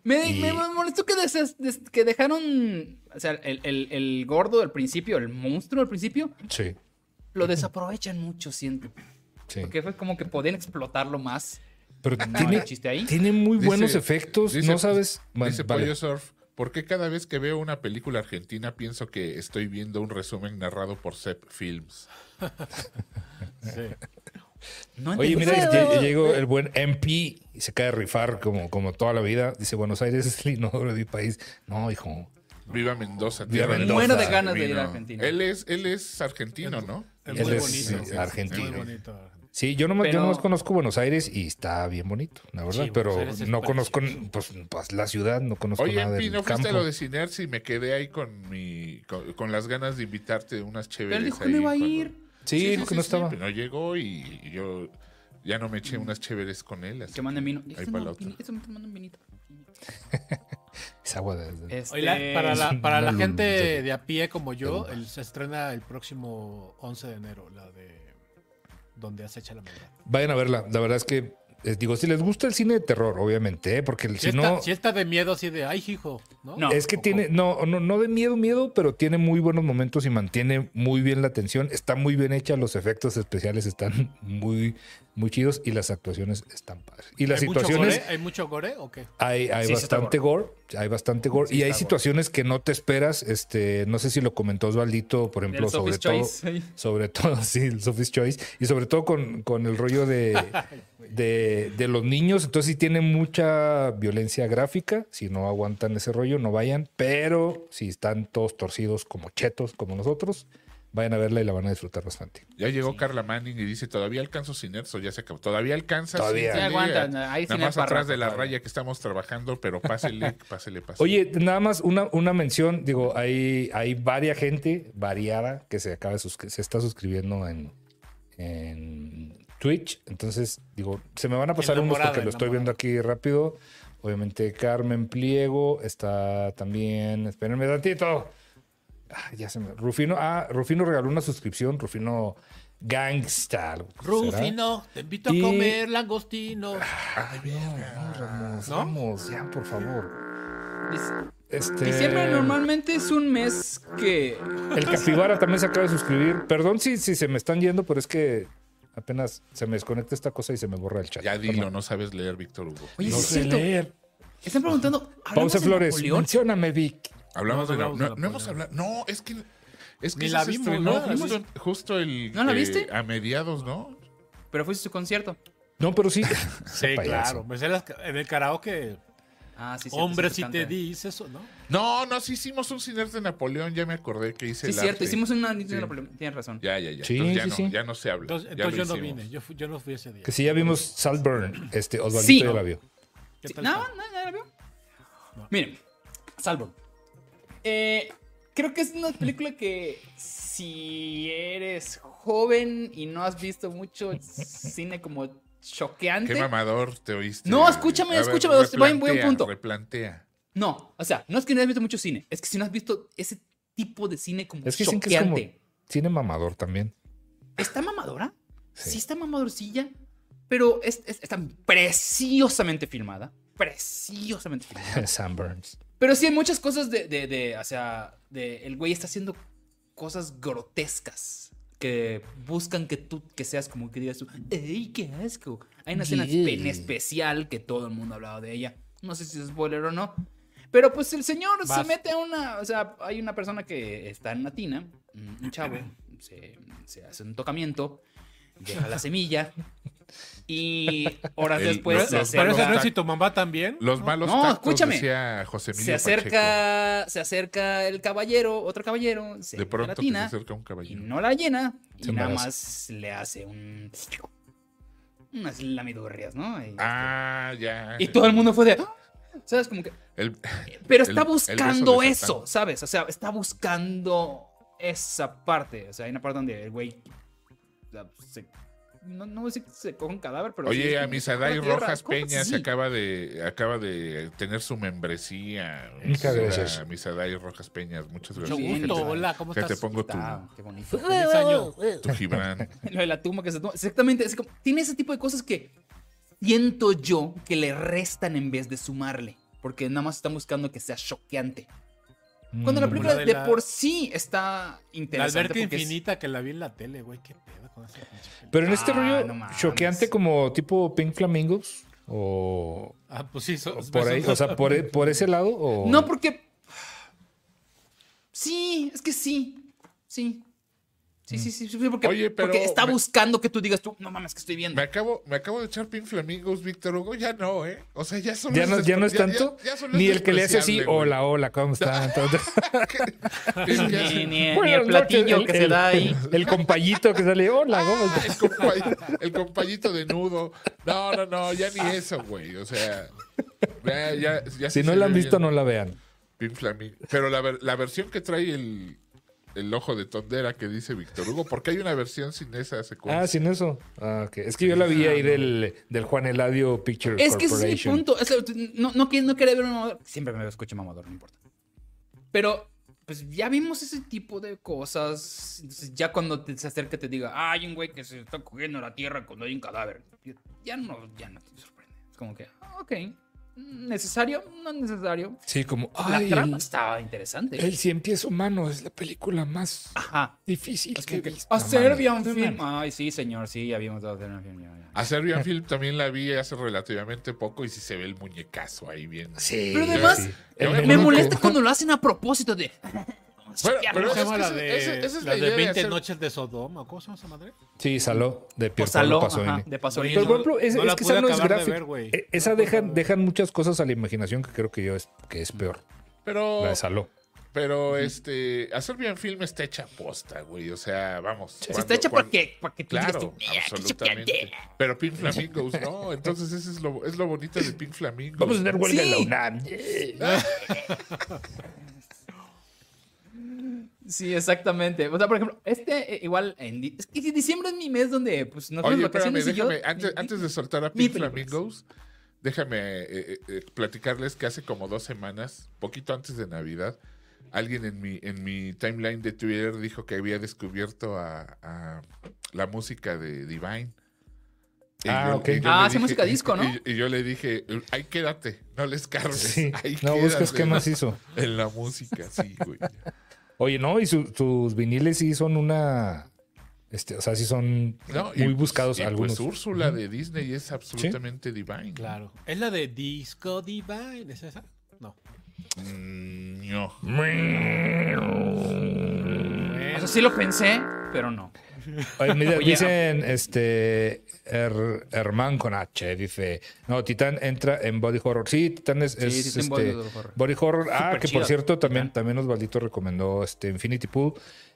Me, Y- me molestó que, des- des- que dejaron. O sea, el, el- el gordo del principio, el monstruo del principio, Sí, lo desaprovechan mucho, siento. sí. Porque fue como que podían explotarlo más. Pero No tiene, chiste ahí. tiene muy Dice- buenos efectos, dice- no sabes. Man, Dice vale. Pollo Surf, ¿por qué cada vez que veo una película argentina pienso que estoy viendo un resumen narrado por Sep Films? [LAUGHS] Sí. No Oye, mira, lle- llegó el buen MP y se cae a rifar como, como toda la vida. Dice, Buenos Aires es el inodoro de mi país. No, hijo. Viva Mendoza. Viva Mendoza. Muero de ganas de ir a. Argentina. Él es, él es argentino, ¿no? Es Él muy es, bonito. sí, es argentino. Muy bonito. Sí, yo nomás, yo Pero- nomás conozco Buenos Aires y está bien bonito, la verdad. Sí, pero no conozco pues, pues, la ciudad, no conozco Oye, nada del ¿no fuiste campo. a lo de Cinerx y me quedé ahí con mi con, con las ganas de invitarte unas chéveres Pero dijo que ahí no iba a cuando- ir. Sí, dijo que no estaba. pero no llegó y yo ya no me eché unas chéveres con él. así Que manden vino. Ahí Eso para no, la otra. eso me mandan vinito. [LAUGHS] Es agua de... de- Este, Oye, la- para la, para la gente de- a pie como yo, el- se estrena el próximo 11 de enero, la de donde acecha la maldad. Vayan a verla. La verdad es que, eh, digo, si les gusta el cine de terror, obviamente, ¿eh? porque Si, si está, no... si está de miedo así de, ay, hijo, ¿no? No. Es que ¿O tiene, no, no, no de miedo, miedo, pero tiene muy buenos momentos y mantiene muy bien la atención. Está muy bien hecha, los efectos especiales están [LAUGHS] muy, muy chidos y las actuaciones están padres. Y las ¿Hay mucho situaciones, gore? ¿Hay mucho gore o qué? hay, hay Sí, bastante gore. Hay bastante gore. Sí y hay gore. situaciones que no te esperas. Este, no sé si lo comentó Osvaldito, por ejemplo, sobre todo. Sobre todo, [LAUGHS] sí, el Sophie's Choice. Y sobre todo con, con el rollo de, [LAUGHS] de, de los niños. Entonces sí tiene mucha violencia gráfica. Si no aguantan ese rollo, no vayan. Pero si están todos torcidos como chetos, como nosotros, vayan a verla y la van a disfrutar bastante. Ya llegó Carla Manning y dice, todavía alcanzo Cinerx o ya se acabó. Todavía alcanza. Todavía. sí, Sí, aguanta, ahí Nada más atrás de la todavía. raya que estamos trabajando, pero pásele, [LAUGHS] pásele, pásele. Oye, nada más una, una mención, digo, hay, hay varia gente variada que se acaba de se está suscribiendo en, en Twitch. Entonces, digo, se me van a pasar unos porque lo estoy viendo aquí rápido. Obviamente, Carmen Pliego está también. Espérenme tantito. Ah, ya se me. Rufino, ah, Rufino regaló una suscripción. Rufino Gangsta. será. Rufino, te invito a Y- comer langostino. Ay, no, Ramos, ¿No? vamos, ya, por favor. Este... Diciembre normalmente es un mes que. El capibara también se acaba de suscribir. Perdón si, si se me están yendo, pero es que apenas se me desconecta esta cosa y se me borra el chat. Ya dilo, no sabes leer, Víctor Hugo. Oye, No sé cierto. leer. Están preguntando. ¿hablamos Pausa Flores, mencióname, Vic. Hablamos No, de... hablamos No, de no Napoleón. hemos hablado... No, es que... Es que Ni la se vimos, estrenó ¿no? justo, justo el... ¿No la eh, viste? a mediados, ¿no? Pero fuiste a su concierto. No, pero sí. [LAUGHS] Sí, [LAUGHS] claro. Me ca- en el karaoke, Ah, sí, sí. hombre, sí, si te dices eso, ¿no? No, no, sí hicimos un ciner de Napoleón, ya me acordé que hice Sí, el cierto. arte. Hicimos una. Sí. Tienes razón. Ya, ya, ya. Sí, entonces ya, sí, no, sí. ya no se habla. Entonces, Ya entonces yo no vine. Yo, fui- yo no fui ese día. Que si ya vimos Saltburn, este Osvaldito Sí. ya la vio. ¿Qué Sí, No, no, no la. No. Miren, Salvo. Eh, creo que es una película que si eres joven y no has visto mucho cine como choqueante. Qué mamador te oíste. No, escúchame, ver, escúchame, voy a un punto. Replantea. No, o sea, no es que no hayas visto mucho cine, es que si no has visto ese tipo de cine como Es que dicen que es como choqueante. cine mamador también. ¿Está mamadora? Sí. Sí. está mamadorcilla, pero es, es- está preciosamente filmada. Preciosamente filmada. [LAUGHS] Sam Burns. Pero sí hay muchas cosas de, de, de, o sea, de, el güey está haciendo cosas grotescas. que buscan que tú que seas como que digas tú, ¡ey, qué asco! Hay una escena Yeah. en especial que todo el mundo ha hablado de ella. No sé si es spoiler o no. Pero pues el señor se mete a una. O sea, hay una persona que está en la tina, un un chavo, se, se hace un tocamiento, deja la semilla. Y [LAUGHS] horas El- después los- se los Pero acerca. ese no es si tu mamá también. Los ¿no? malos No, tactos, escúchame. decía José Emilio se acerca, se acerca el caballero, otro caballero, se. De pronto que se acerca un y caballero. no la llena y nada más le hace un unas lamidurrias, ¿no? Y, Ah, ya. y todo el mundo fue de [GASPS] ¿sabes? Como que El- [LAUGHS] pero está el buscando eso, Satán. ¿sabes? O sea, está buscando esa parte, o sea, hay una parte donde el güey se- no, a decir que se coge un cadáver, pero sí es Oye, como, a Misaday "Ah, tierra, Rojas ¿cómo Peña así?". se acaba de acaba de tener su membresía. Muchas gracias. Misaday Rojas Peñas, muchas gracias. Sí, gusto. gente. Hola, ¿cómo Que te estás? pongo tu, Está, qué bonito. Feliz año. tu Gibran. [LAUGHS] Lo de la tumba que se toma. Exactamente. es como- tiene ese tipo de cosas que siento yo que le restan en vez de sumarle. Porque nada más están buscando que sea choqueante. Cuando la Mm. película la de de la- por sí está La interesante. alberca porque es- infinita que la vi en la tele, güey. Qué pedo con esa pinche película. Pero en este Ah, rollo no choqueante como tipo Pink Flamingos o, Ah, pues sí. so- o por ahí, o sea, por, e- por ese lado o No, porque. Sí, es que sí. Sí. Sí, sí, sí. sí, porque, Oye, pero porque está me- buscando que tú digas tú, no mames, que estoy viendo. Me acabo, me acabo de echar Pink Flamingos, Víctor Hugo. Ya no, ¿eh? O sea, ya solo ya no, ya no es tanto ya- ya ni el que le hace así güey. hola hola cómo están [LAUGHS] [LAUGHS] [LAUGHS] Ni, ni- el platillo que el- se da ahí. el compayito que sale hola cómo Ah, el, compay- el compayito de nudo. No, no, no, ya ni eso, güey. O sea, ya, ya, ya si no se la han visto no la vean Pink Flamingo. Pero la, la versión que trae el, el ojo de tondera que dice Víctor Hugo, porque hay una versión sin esa secuencia. ah sin eso ah, ok. es que yo la vi ahí del, del Juan Eladio Picture Es que ese es mi punto. Es que no, no, no quería ver un mamador. Siempre me escucho mamador, no importa. Pero, pues ya vimos ese tipo de cosas. Entonces, ya cuando te, se acerca te diga, "Ah, hay un güey que se está cogiendo la tierra cuando hay un cadáver. Ya no, ya no te sorprende. Es como que, ah, ok. ¿Necesario? No es necesario. sí como La ay trama el, estaba interesante. el cien pies humano es la película más Ajá. difícil Es que que, a No Serbian Film. Ay, sí, señor, sí, ya vimos a Serbian Film. ya, ya. A Serbian [LAUGHS] Film también la vi hace relativamente poco y sí se ve el muñecazo ahí bien. sí Pero además, sí. me- molesta cuando lo hacen a propósito de. Bueno, pero ¿Cómo se es llama que la esa- de, esa- esa es la la de de 20 hacer- noches de Sodoma? ¿Cómo se llama esa madre? sí saló de Por Pier Saló, Paolo ajá, Pasolini de Pasolini. Pero, por ejemplo, es, No es que esa no es acabar de gráfica. ver. Eh, Esa dejan, dejan muchas cosas a la imaginación que creo que yo es, que es peor. Pero, La de Saló. pero este, a Serbian Film está hecha posta, güey. O sea, vamos. Se cuando- está hecha para que, para que digas Claro, tú, "Mira, qué absolutamente. choqueante". Pero Pink Flamingos, [LAUGHS] no. Entonces, eso es lo, es lo bonito de Pink Flamingos. Vamos a tener huelga en la Sí. UNAM. [LAUGHS] Sí, exactamente. O sea, por ejemplo, este eh, igual en di- es que diciembre es mi mes donde pues no Oye, espérame, y yo- déjame, antes, mi- antes de soltar a Pink. Flamingos, déjame eh, eh, platicarles que hace como dos semanas, poquito antes de Navidad, alguien en mi, en mi timeline de Twitter dijo que había descubierto a, a la música de Divine. Y Ah, ok. y Ah, hace música disco, ¿no? Y, y yo le dije, ahí quédate, no les cargues. Sí. ahí No quédate qué más hizo. [LAUGHS] En la música, sí, güey. Oye, no, y su- sus viniles sí son una. Este, o sea, sí son No, y muy pues- buscados y algunos. Pues Úrsula de Disney es absolutamente Divine. Claro. ¿Es la de Disco Divine? ¿Es esa? No. Mm, no. O sea, sí lo pensé, pero no. Oye, dicen, este, Her- Herman con H, dice, no, Titán entra en Body Horror. Sí, Titán es, Sí, este, Body Horror. Body Horror. Ah, que chido, por cierto, también, también Osvaldito recomendó este Infinity Pool,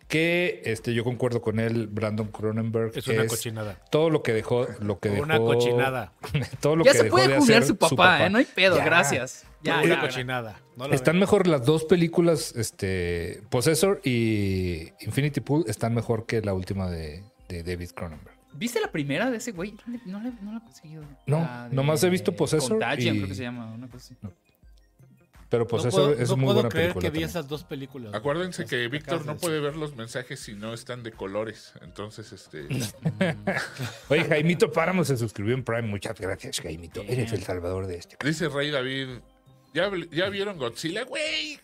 que este, yo concuerdo con él, Brandon Cronenberg. Es una cochinada. Todo lo que dejó, lo que dejó. Una cochinada. [LAUGHS] todo lo Ya que se dejó puede de jubilar hacer su papá, ¿eh? No hay pedo, Ya. gracias. Ya, una ya. cochinada. No Están veo. mejor las dos películas, este, Possessor y Infinity Pool están mejor que la última de, de David Cronenberg. ¿Viste la primera de ese güey? No, le- no, no la he conseguido. No, La de nomás he visto Possessor Contagion, y- creo que se llama. Una cosa así. Pero No Possessor puedo, es no muy puedo buena creer película. que vi también. esas dos películas. Acuérdense que Víctor no puede ver los mensajes si no están de colores. Entonces, este. [LAUGHS] Oye, Jaimito Páramo se suscribió en Prime. Muchas gracias, Jaimito. Bien. Eres el salvador de este. Dice Rey David. ¿Ya, ya vieron Godzilla, güey?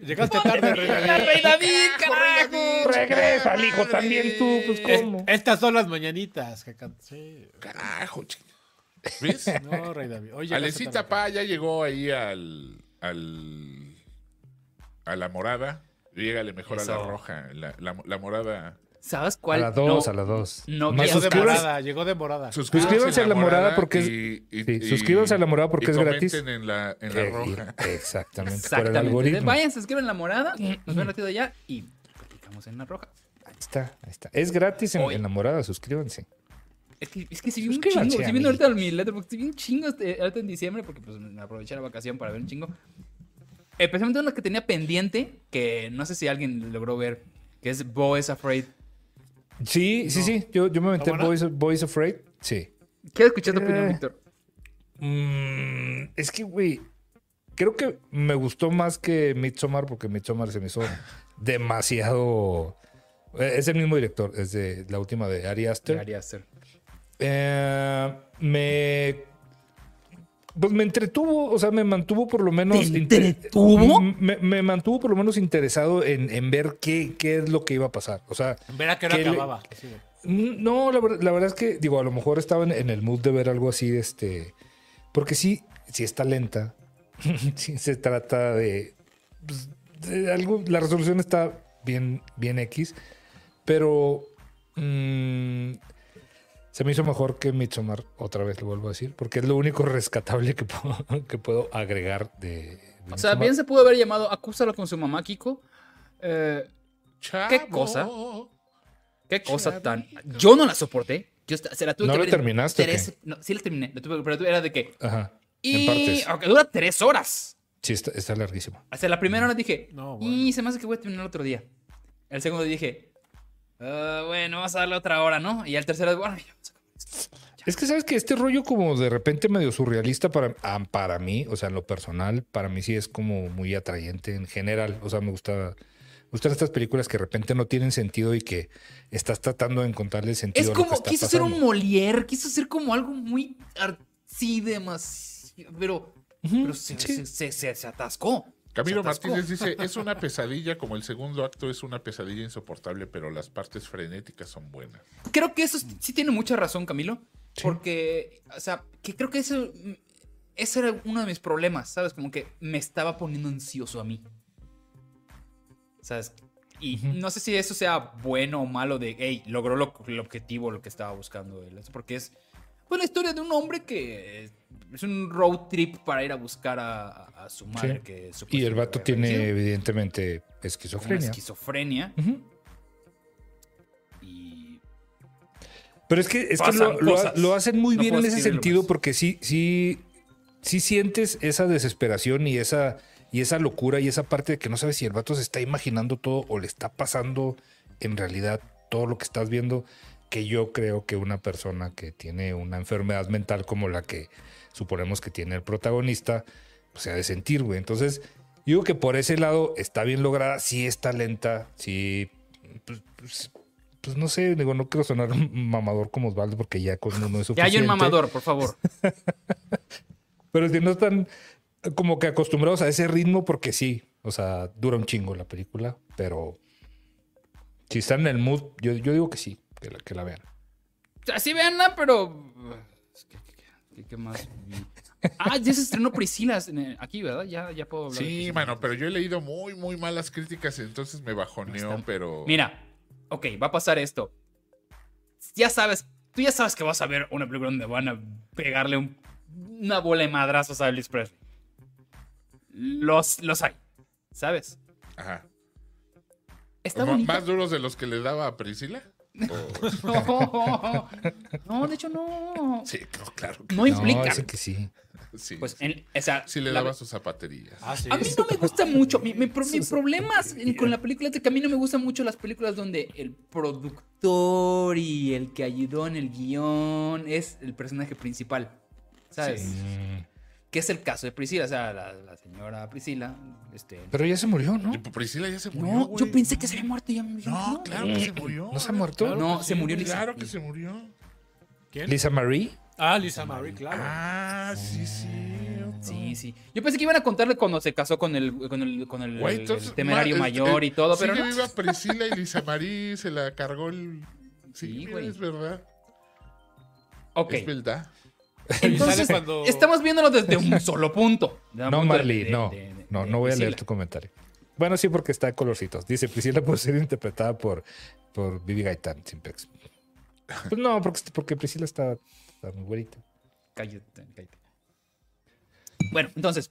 Llegaste tarde, Rey David. ¡Rey David, carajo! Regresa, hijo, también tú, pues Es- cómo. Estas son las mañanitas que can- Sí. Carajo, ching. [LAUGHS] ¿Ves? No, Rey David. Oye, Alecita Pa ya llegó ahí al, al a la morada. Llégale mejor a la roja. La, la- la morada. ¿Sabes A cuál? la 2, No, a la 2. no Más Llegó de morada, llegó de morada. Suscríbanse a la morada porque es- y- y- sí, y- suscríbanse a la morada porque y es gratis. en la, en la Eh, roja. y- Exactamente, por el Exactamente. algoritmo. Vayan, en la morada, nos ven un ratito allá y platicamos en la roja. Ahí está, ahí está. Es gratis en, en la morada, suscríbanse. Es que, es que si vi un Suscríbanse, chingo, si viendo ahorita mi letterboxd, si vi un chingo este, ahorita en diciembre porque pues me aproveché la vacación para ver un chingo. Especialmente una que tenía pendiente, que no sé si alguien logró ver, que es Bo is Afraid. Sí, sí, sí. Yo, yo me metí buena? Boys, Boys Afraid. Sí. Quiero escuchar tu opinión, Eh. Víctor. Mm, es que, güey, creo que me gustó más que Midsommar porque Midsommar se me hizo [LAUGHS] demasiado... eh, Es el mismo director, es de la última de Ari Aster. Ari Aster. Eh, me... Pues me entretuvo, o sea, me mantuvo por lo menos... ¿Te inter- entretuvo? Me, me mantuvo por lo menos interesado en, en ver qué, qué es lo que iba a pasar. O sea, que hora ¿Qué le- acababa. Sí. Mm, No, la, ver- la verdad es que, digo, a lo mejor estaba en, en el mood de ver algo así, este, porque sí, sí está lenta, [LAUGHS] sí se trata de, pues, de algo, la resolución está bien, bien X, pero mm, se me hizo mejor que Midsommar, otra vez lo vuelvo a decir, porque es lo único rescatable que puedo, [LAUGHS] que puedo agregar de... de O sea, Midsommar. bien se pudo haber llamado Acúsalo con su mamá, Kiko. Eh, ¿Qué cosa? Qué cosa tan. Yo no la soporté. Yo se la tuve ¿No que la ver en terminaste tres- No, sí la terminé. la tuve- pero era de que. Ajá, Y. en partes. Aunque dura tres horas. Sí, está, está larguísimo. Hasta la primera hora dije. No, Y bueno. se me hace que voy a terminar el otro día. El segundo dije. "Ah, bueno, vamos a darle otra hora, ¿no? Y al tercero, bueno, a acabar esto". Es que sabes que este rollo como de repente medio surrealista para, ah, para mí, o sea, en lo personal, para mí sí es como muy atrayente en general. O sea, me gusta, me gustan estas películas que de repente no tienen sentido y que estás tratando de encontrarle sentido Es a lo que como. Quiso ser un. Molière. Quiso ser como algo muy artsy demasiado. Pero. Pero se, sí. se, se- se- se atascó. Camilo. Martínez dice, es una pesadilla, como el segundo acto es una pesadilla insoportable, pero las partes frenéticas son buenas. Creo que eso sí tiene mucha razón, Camilo. Porque, o sea, que creo que eso, ese era uno de mis problemas, ¿sabes? Como que me estaba poniendo ansioso a mí. ¿Sabes? Y no sé si eso sea bueno o malo de, hey, logró lo- el objetivo, lo que estaba buscando él. Porque es pues, la historia de un hombre que es, es un road trip para ir a buscar a, su madre. Sí. Que Y el vato tiene evidentemente esquizofrenia. esquizofrenia. Ujú. Y Pero es que, es que lo, lo- cosas. lo hacen muy No bien en ese sentido porque sí, sí, sí sientes esa desesperación y esa, y esa locura y esa parte de que no sabes si el vato se está imaginando todo o le está pasando en realidad todo lo que estás viendo. Que yo creo que una persona que tiene una enfermedad mental como la que suponemos que tiene el protagonista, pues se ha de sentir, güey. Entonces, digo que por ese lado está bien lograda, sí está lenta, sí, pues, pues, pues no sé, digo, no quiero sonar un mamador como Osvaldo porque ya con uno es [LAUGHS] ya suficiente. hay un mamador, por favor. [LAUGHS] Pero si no están como que acostumbrados a ese ritmo porque sí, o sea, dura un chingo la película, pero si están en el mood, yo, yo digo que sí, que la, que la vean. Así veanla, pero. ¿Qué, qué- qué- qué más? [LAUGHS] Ah, ya se estrenó Priscila aquí, ¿verdad? Ya, ya puedo hablar. de Sí, mano, pero yo he leído muy, muy malas críticas, entonces me bajoneó, Está- pero... Mira, ok, va a pasar esto. Ya sabes, tú ya sabes que vas a ver una película donde van a pegarle un- una bola de madrazos a Elvis Presley. Los, los hay, ¿sabes? Ajá. Está. ¿Más duros de los que le daba a Priscila? No, no, de hecho no. Sí, no, claro No implica. Ese que sí. sí. Pues, en, sí le daba sus zapaterías. Ah, sí. A mí no me gusta mucho. Mi, mi mi problema con la película es que a mí no me gustan mucho las películas donde el productor y el que ayudó en el guion es el personaje principal. ¿Sabes? Mm, Que es el caso de Priscila. O sea, la, la señora Priscila. Este... Pero ya se murió, ¿no? Y Priscila ya se murió, No, yo pensé que se había muerto y ya me No, claro que se murió. ¿No se ha muerto? Claro No, se sí, murió Lisa. Claro que se murió. ¿Quién? Lisa Marie. Ah, Lisa Marie, claro. Ah, sí, cierto. Sí, sí. Yo pensé que iban a contarle cuando se casó con el, con el, con el, Güey, el entonces, temerario ma- mayor y todo, pero sigue no. viva Priscila y Lisa Marí se la cargó el. Sí, Sí, mira, güey. es verdad. Ok. Es verdad. [LAUGHS] Entonces, cuando- estamos viéndolo desde un [LAUGHS] solo punto. No, punto Marley, de- no. de- de- No, no voy a leer tu comentario. Bueno, sí, porque está de colorcitos. Dice, Priscila puede ser interpretada por, por Vivi Gaitán, sin pex. Pues no, porque, porque Priscila está, está muy güerita. Cállate, cállate. Bueno, entonces.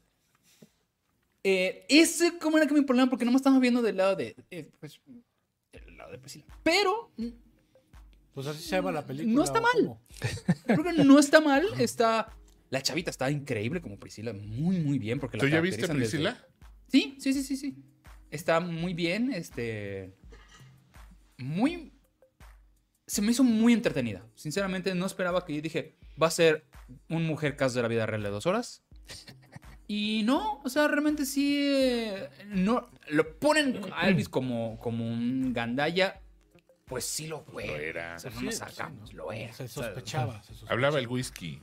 Eh, ese como era que mi problema, porque no me estamos viendo del lado de. eh, pues, del lado de Priscila. Pero Pues así se llama la película. No está ¿o mal. cómo? [LAUGHS] creo que no está mal. Está. La chavita está increíble como Priscila. Muy, muy bien. Porque la ¿Tú ya viste desde- Priscila? Sí, sí, sí, sí, sí. Está muy bien, este. Muy. Se me hizo muy entretenida. Sinceramente, no esperaba que yo dije, va a ser un mujer caso de la vida real de dos horas. Y no, o sea, realmente sí. eh, No, lo ponen a Elvis como, como un gandaya. Pues sí lo fue. Lo era. O sea, no Sí, nos sí, sacamos, ¿no? lo era. Se O sea, sospechaba. se sospechaba. Hablaba el whisky.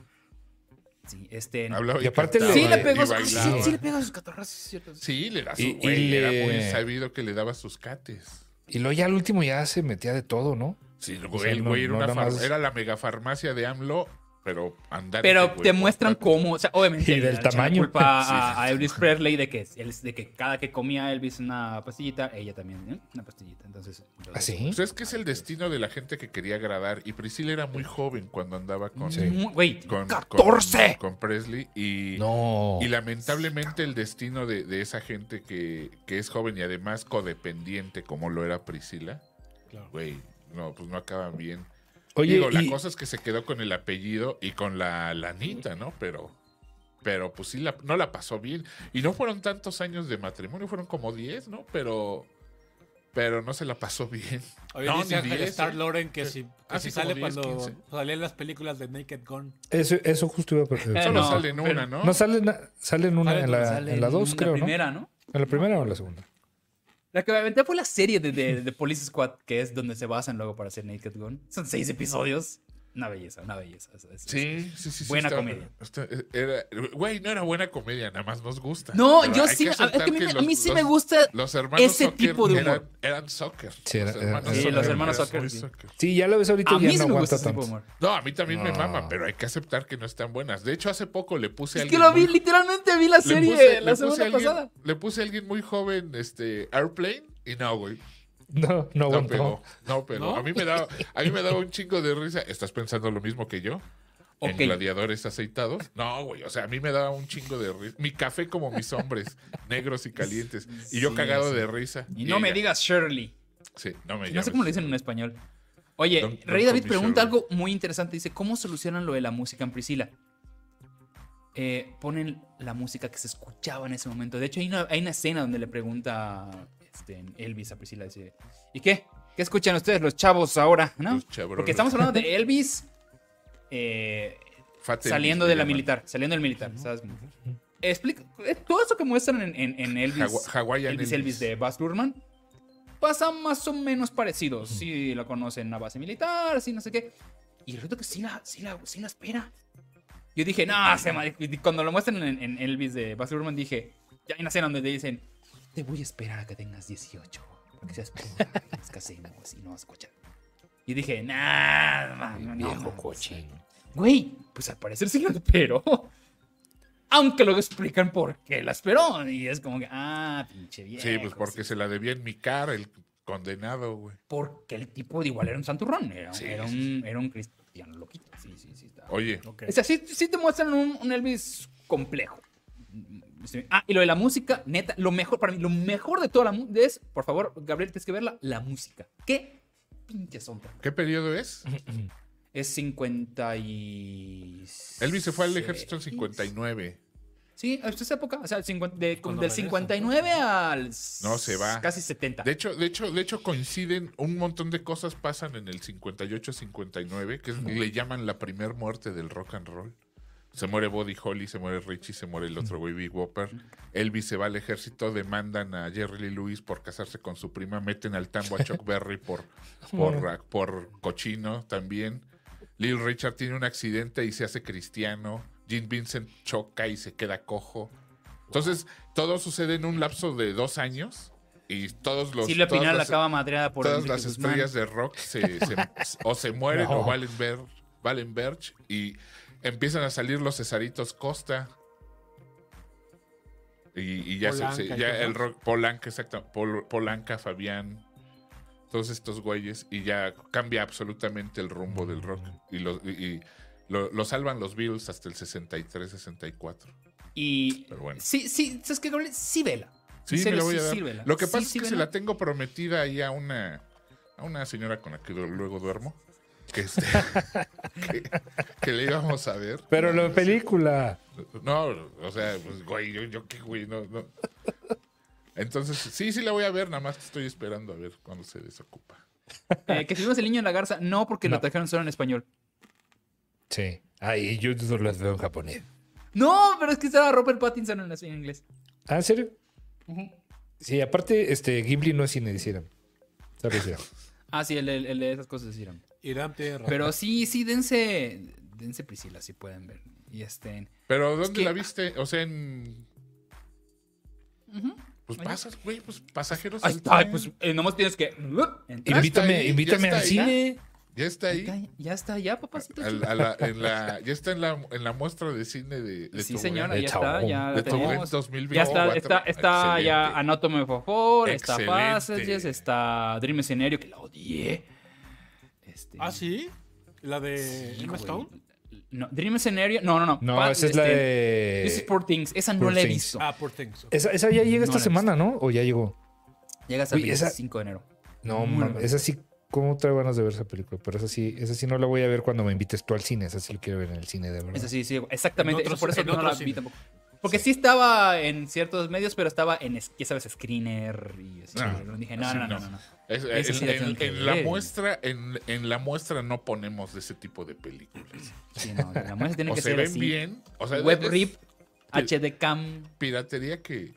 Sí, este. Hablaba Y aparte cantaba, le- Sí, le y pegó, sí, bailaba. sí le pegó a sus catorras, sí, es cierto. Sí, le da su Y- y güey, Era le- muy sabido que le daba sus cates. Y luego ya al último ya se metía de todo, ¿no? Sí, el O güey, sea, el no- güey era, no una era más- era la megafarmacia de AMLO, pero andar. Pero te muestran cómo, o sea, obviamente. Y del tamaño. culpa a, a Elvis Presley de que, de que cada que comía Elvis una pastillita, ella también, ¿eh? Una pastillita. Entonces. ¿Ah, sí? Pues es que es el destino de la gente que quería agradar. Y Priscila era muy joven cuando andaba con, Sí. Güey, con, 14. con, con Presley. Y, No. y lamentablemente el destino de, de esa gente que, que es joven y además codependiente, como lo era Priscila, Claro. güey, no, pues no acaban bien. Oye, Digo, la cosa es que se quedó con el apellido y con la lanita, ¿no? Pero, pero pues sí, la- no la pasó bien. Y no fueron tantos años de matrimonio, fueron como 10, ¿no? Pero, pero no se la pasó bien. Oye, No, dice ni Ángel 10, Star ¿eh? Loren que si, que Así si como sale 10, cuando 15. salían las películas de Naked Gun. Eso, eso justo iba a... Eh, Solo no, sale en pero- una, ¿no? No salen, salen una Sale en la, Sale en la en 2, la creo, primera, ¿no? ¿no? ¿En la primera o en la segunda? La que me aventé fue la serie de, de, de Police Squad, que es donde se basan luego para hacer Naked Gun. Son seis episodios. Una belleza, una belleza. Es- es- Sí, sí, sí. Buena estaba- comedia. está- era- Güey, no era buena comedia, nada más nos gusta. No, yo sí, que a- es que a aceptar mí, me- a los- mí sí los- me gusta Los hermanos ese tipo de eran, humor. eran soccer. Sí, era- los hermanos Sí, los eran hermanos Zucker, sí. soccer. Sí, ya la ves ahorita A y ya mí no sí me gusta ese tipo de tanto. humor. No, a mí también me No. mama, pero hay que aceptar que no están buenas. De hecho, hace poco le puse a Es que alguien lo vi, muy- literalmente vi la le serie puse- le la puse semana a alguien- pasada. Le puse a alguien muy joven, este, Airplane, y no, güey. No, no No aguantó. No pegó. ¿No? A mí me daba, a mí me daba un chingo de risa. ¿Estás pensando lo mismo que yo? En Ok. gladiadores aceitados. No, güey. O sea, a mí me daba un chingo de risa. Mi café como mis hombres, [LAUGHS] negros y calientes. Y yo Sí, cagado sí. de risa. Y no me digas Shirley. Sí, no me No sé cómo lo dicen en español. Oye, Rey David pregunta Shirley. algo muy interesante. Dice, ¿cómo solucionan lo de la música en Priscila? Eh, ponen la música que se escuchaba en ese momento. De hecho, hay una, hay una escena donde le pregunta este, Elvis a Priscila. Dice, ¿y qué? ¿Qué escuchan ustedes los chavos ahora? ¿No? Porque estamos hablando de Elvis eh, saliendo de la militar. Saliendo del militar. ¿sabes? Explica, eh, todo eso que muestran en, en- en Elvis, Hawaiian Elvis, Elvis. Elvis de Baz Luhrmann pasa más o menos parecido. Sí, lo conocen en la base militar, sí, no sé qué. Y resulta que sí la, sí la, sí la espera. Yo dije, no, se ma-". Y cuando lo muestran en, en Elvis de Baz Luhrmann, dije, ya hay una escena donde te dicen, te voy a esperar a que tengas 18, para que seas pura, y nos casemos y no vas a escuchar. Y dije, nah, no, no, no, no, Güey, pues al parecer sí la esperó. [LAUGHS] Aunque luego explican por qué la esperó. Y es como que, ah, pinche viejo. Sí, pues porque sí. se la debía en mi cara el condenado, güey. Porque el tipo de igual era un santurrón. Era, Sí, era un, era un cristiano loquito. Sí, sí, sí. está. Oye. O sea, sí, sí te muestran un, un Elvis complejo. Ah, y lo de la música, neta, lo mejor, para mí, lo mejor de toda la música es, por favor, Gabriel, tienes que verla, la música. ¿Qué pinche soundtrack? ¿qué periodo es? [CLEARS THROAT] Es 50 y... Elvis se fue al ejército en 59. Sí, hasta esa época, o sea, el 50 de- del regresa, 59 al... No, se va. Casi 70. De hecho, de hecho, de hecho coinciden, un montón de cosas pasan en el 58-59, que es- le llaman la primer muerte del rock and roll. Se muere Buddy Holly, se muere Richie, se muere el otro güey Big Whopper. Elvis se va al ejército, demandan a Jerry Lee Lewis por casarse con su prima, meten al tambo a Chuck [LAUGHS] Berry por, por, por cochino también. Lil Richard tiene un accidente y se hace cristiano. Jim Vincent choca y se queda cojo. Entonces, todo sucede en un lapso de dos años y todos los... Silvia todas Pinal las- acaba madreada por todas Enrique las Guzmán. estrellas de rock se, se- [LAUGHS] o se mueren No. o valen ver, valen verge y empiezan a salir los Cesaritos Costa. Y, y ya, se- Polanca se- y ya cosas. el rock, Polanca, exacto, Pol- Polanca, Fabián, todos estos güeyes, y ya cambia absolutamente el rumbo del rock. Y lo, y- lo- lo salvan los Beatles hasta el 63, 64. Y Pero bueno. sí, sí, ¿sabes qué, Gabriel? Sí, vela. Sí, me serio, la voy a sí, dar. sí, vela. Lo que pasa sí, es que se la tengo prometida ahí a una, a una señora con la que luego duermo. Que, este, [LAUGHS] que, que le íbamos a ver. Pero la película. No, o sea, pues, güey, yo, yo qué, güey, no, no. Entonces, sí, sí la voy a ver, nada más estoy esperando a ver cuándo se desocupa. Eh, que si vimos el niño en la garza, no, porque lo No. trajeron solo en español. Sí. Ay, yo solo las veo en japonés. No, pero es que estaba Robert Pattinson en, en inglés. ¿Ah, en serio? Sí, aparte, este, Ghibli no es cine. Ya. Ah, sí, el, el- el de esas cosas hicieron. Irán tiene razón. Pero sí, sí, dense, dense Priscila, si pueden ver. Y este, Pero, ¿dónde que- la viste? O sea, en. Pues pasas, güey, pues pasajeros. Ay, ay, pues eh, nomás tienes que entrar. Invítame, ahí, invítame al ahí. cine. Ya está ahí. Ya, ya está, ya, papacito. Chico. a la- en la- [LAUGHS] ya está en la, en la muestra de cine de, de Sí, señora, ya está, ya De tenemos. 2024. Ya está, está, está ya. Anatomy of a Fall, está. Passages, está Dream Scenario, que la odié. Este, ¿Ah, sí? ¿La de sí, Emma. Stone? No, Dream Scenario, no, no, no. No, esa es la este, de. This is Poor Things, esa no Poor la he Things. visto. Ah, por Things. Esa, esa ya llega No esta semana, ¿no? ¿O ya llegó? Llega hasta el esa- 25 de enero. No, esa sí, ¿cómo traigo ganas de ver esa película? Pero esa sí, esa sí no la voy a ver cuando me invites tú al cine. Esa sí la quiero ver en el cine, de verdad. Esa sí, sí, exactamente. En otros- eso- por eso no la vi tampoco. Porque sí. estaba en ciertos medios, pero estaba en, es- ya sabes, screener y así. No, dije, no, así no, no, no. no, no. Es- Ese en, sí la en- la muestra, en, en la muestra no ponemos de ese tipo de películas. Sí, no, la muestra tiene O que se ser ven así. bien. O sea, Web es RIP, HD Cam. Piratería que.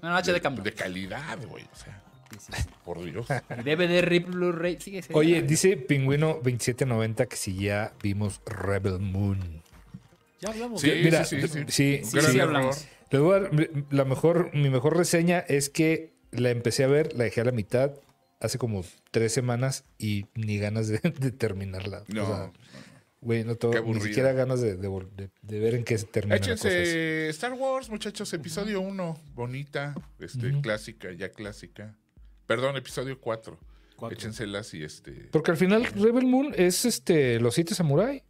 No, no, HD de, Cam. no. de calidad, güey. O sea, Sí, sí, sí. por Dios. DVD RIP Blu-ray. Sí, sí, Oye, sí. dice Pingüino 2790 que si ya vimos Rebel Moon. Ya hablamos Sí, de Mira, sí, sí, sí. sí, Sí, Gran sí, error. hablamos. Les voy a dar- la mejor, mi mejor reseña es que la empecé a ver, la dejé a la mitad hace como tres semanas y ni ganas de, [LAUGHS] de terminarla. No. O sea, güey, no tengo Qué ni siquiera ganas de, de vol- de- de ver en qué se cosas. Échense Star Wars, muchachos, episodio 1, bonita, este, clásica, ya clásica. Perdón, episodio 4. Cuatro. Échenselas y este. Porque al final Rebel Moon es este los siete samurai.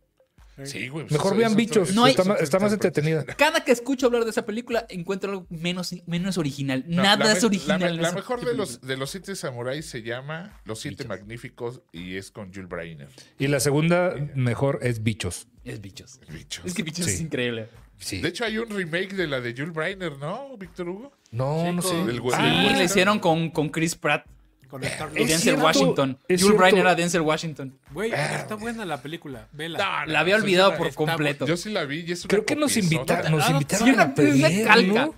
Sí, güey. pues Mejor vean bichos, eso- No hay- está, más- está más eso- entretenida. Cada que escucho hablar de esa película, encuentro algo menos, menos original. No, Nada la es me- original. La, en la esa mejor de película. los, de los siete samuráis se llama Los siete Bichos. magníficos y es con Jules Brainer. Y la segunda mejor es bichos. Es bichos. Bichos. Es que bichos Sí. es increíble. Sí. De hecho, hay un remake de la de Jules Brainer, ¿no, Víctor Hugo? no, Sí, no sé. con- Del güey- Sí, lo western. hicieron con, con Chris Pratt Con Star y Denzel cierto, Washington. es Jules Bryan era Denzel Washington. Güey, está buena la película. Vela. No, no, La había olvidado sí por está- completo. Yo sí la vi y es una Creo que nos, invita- nos Ah, invitaron sí, a la premier, calca. ¿no?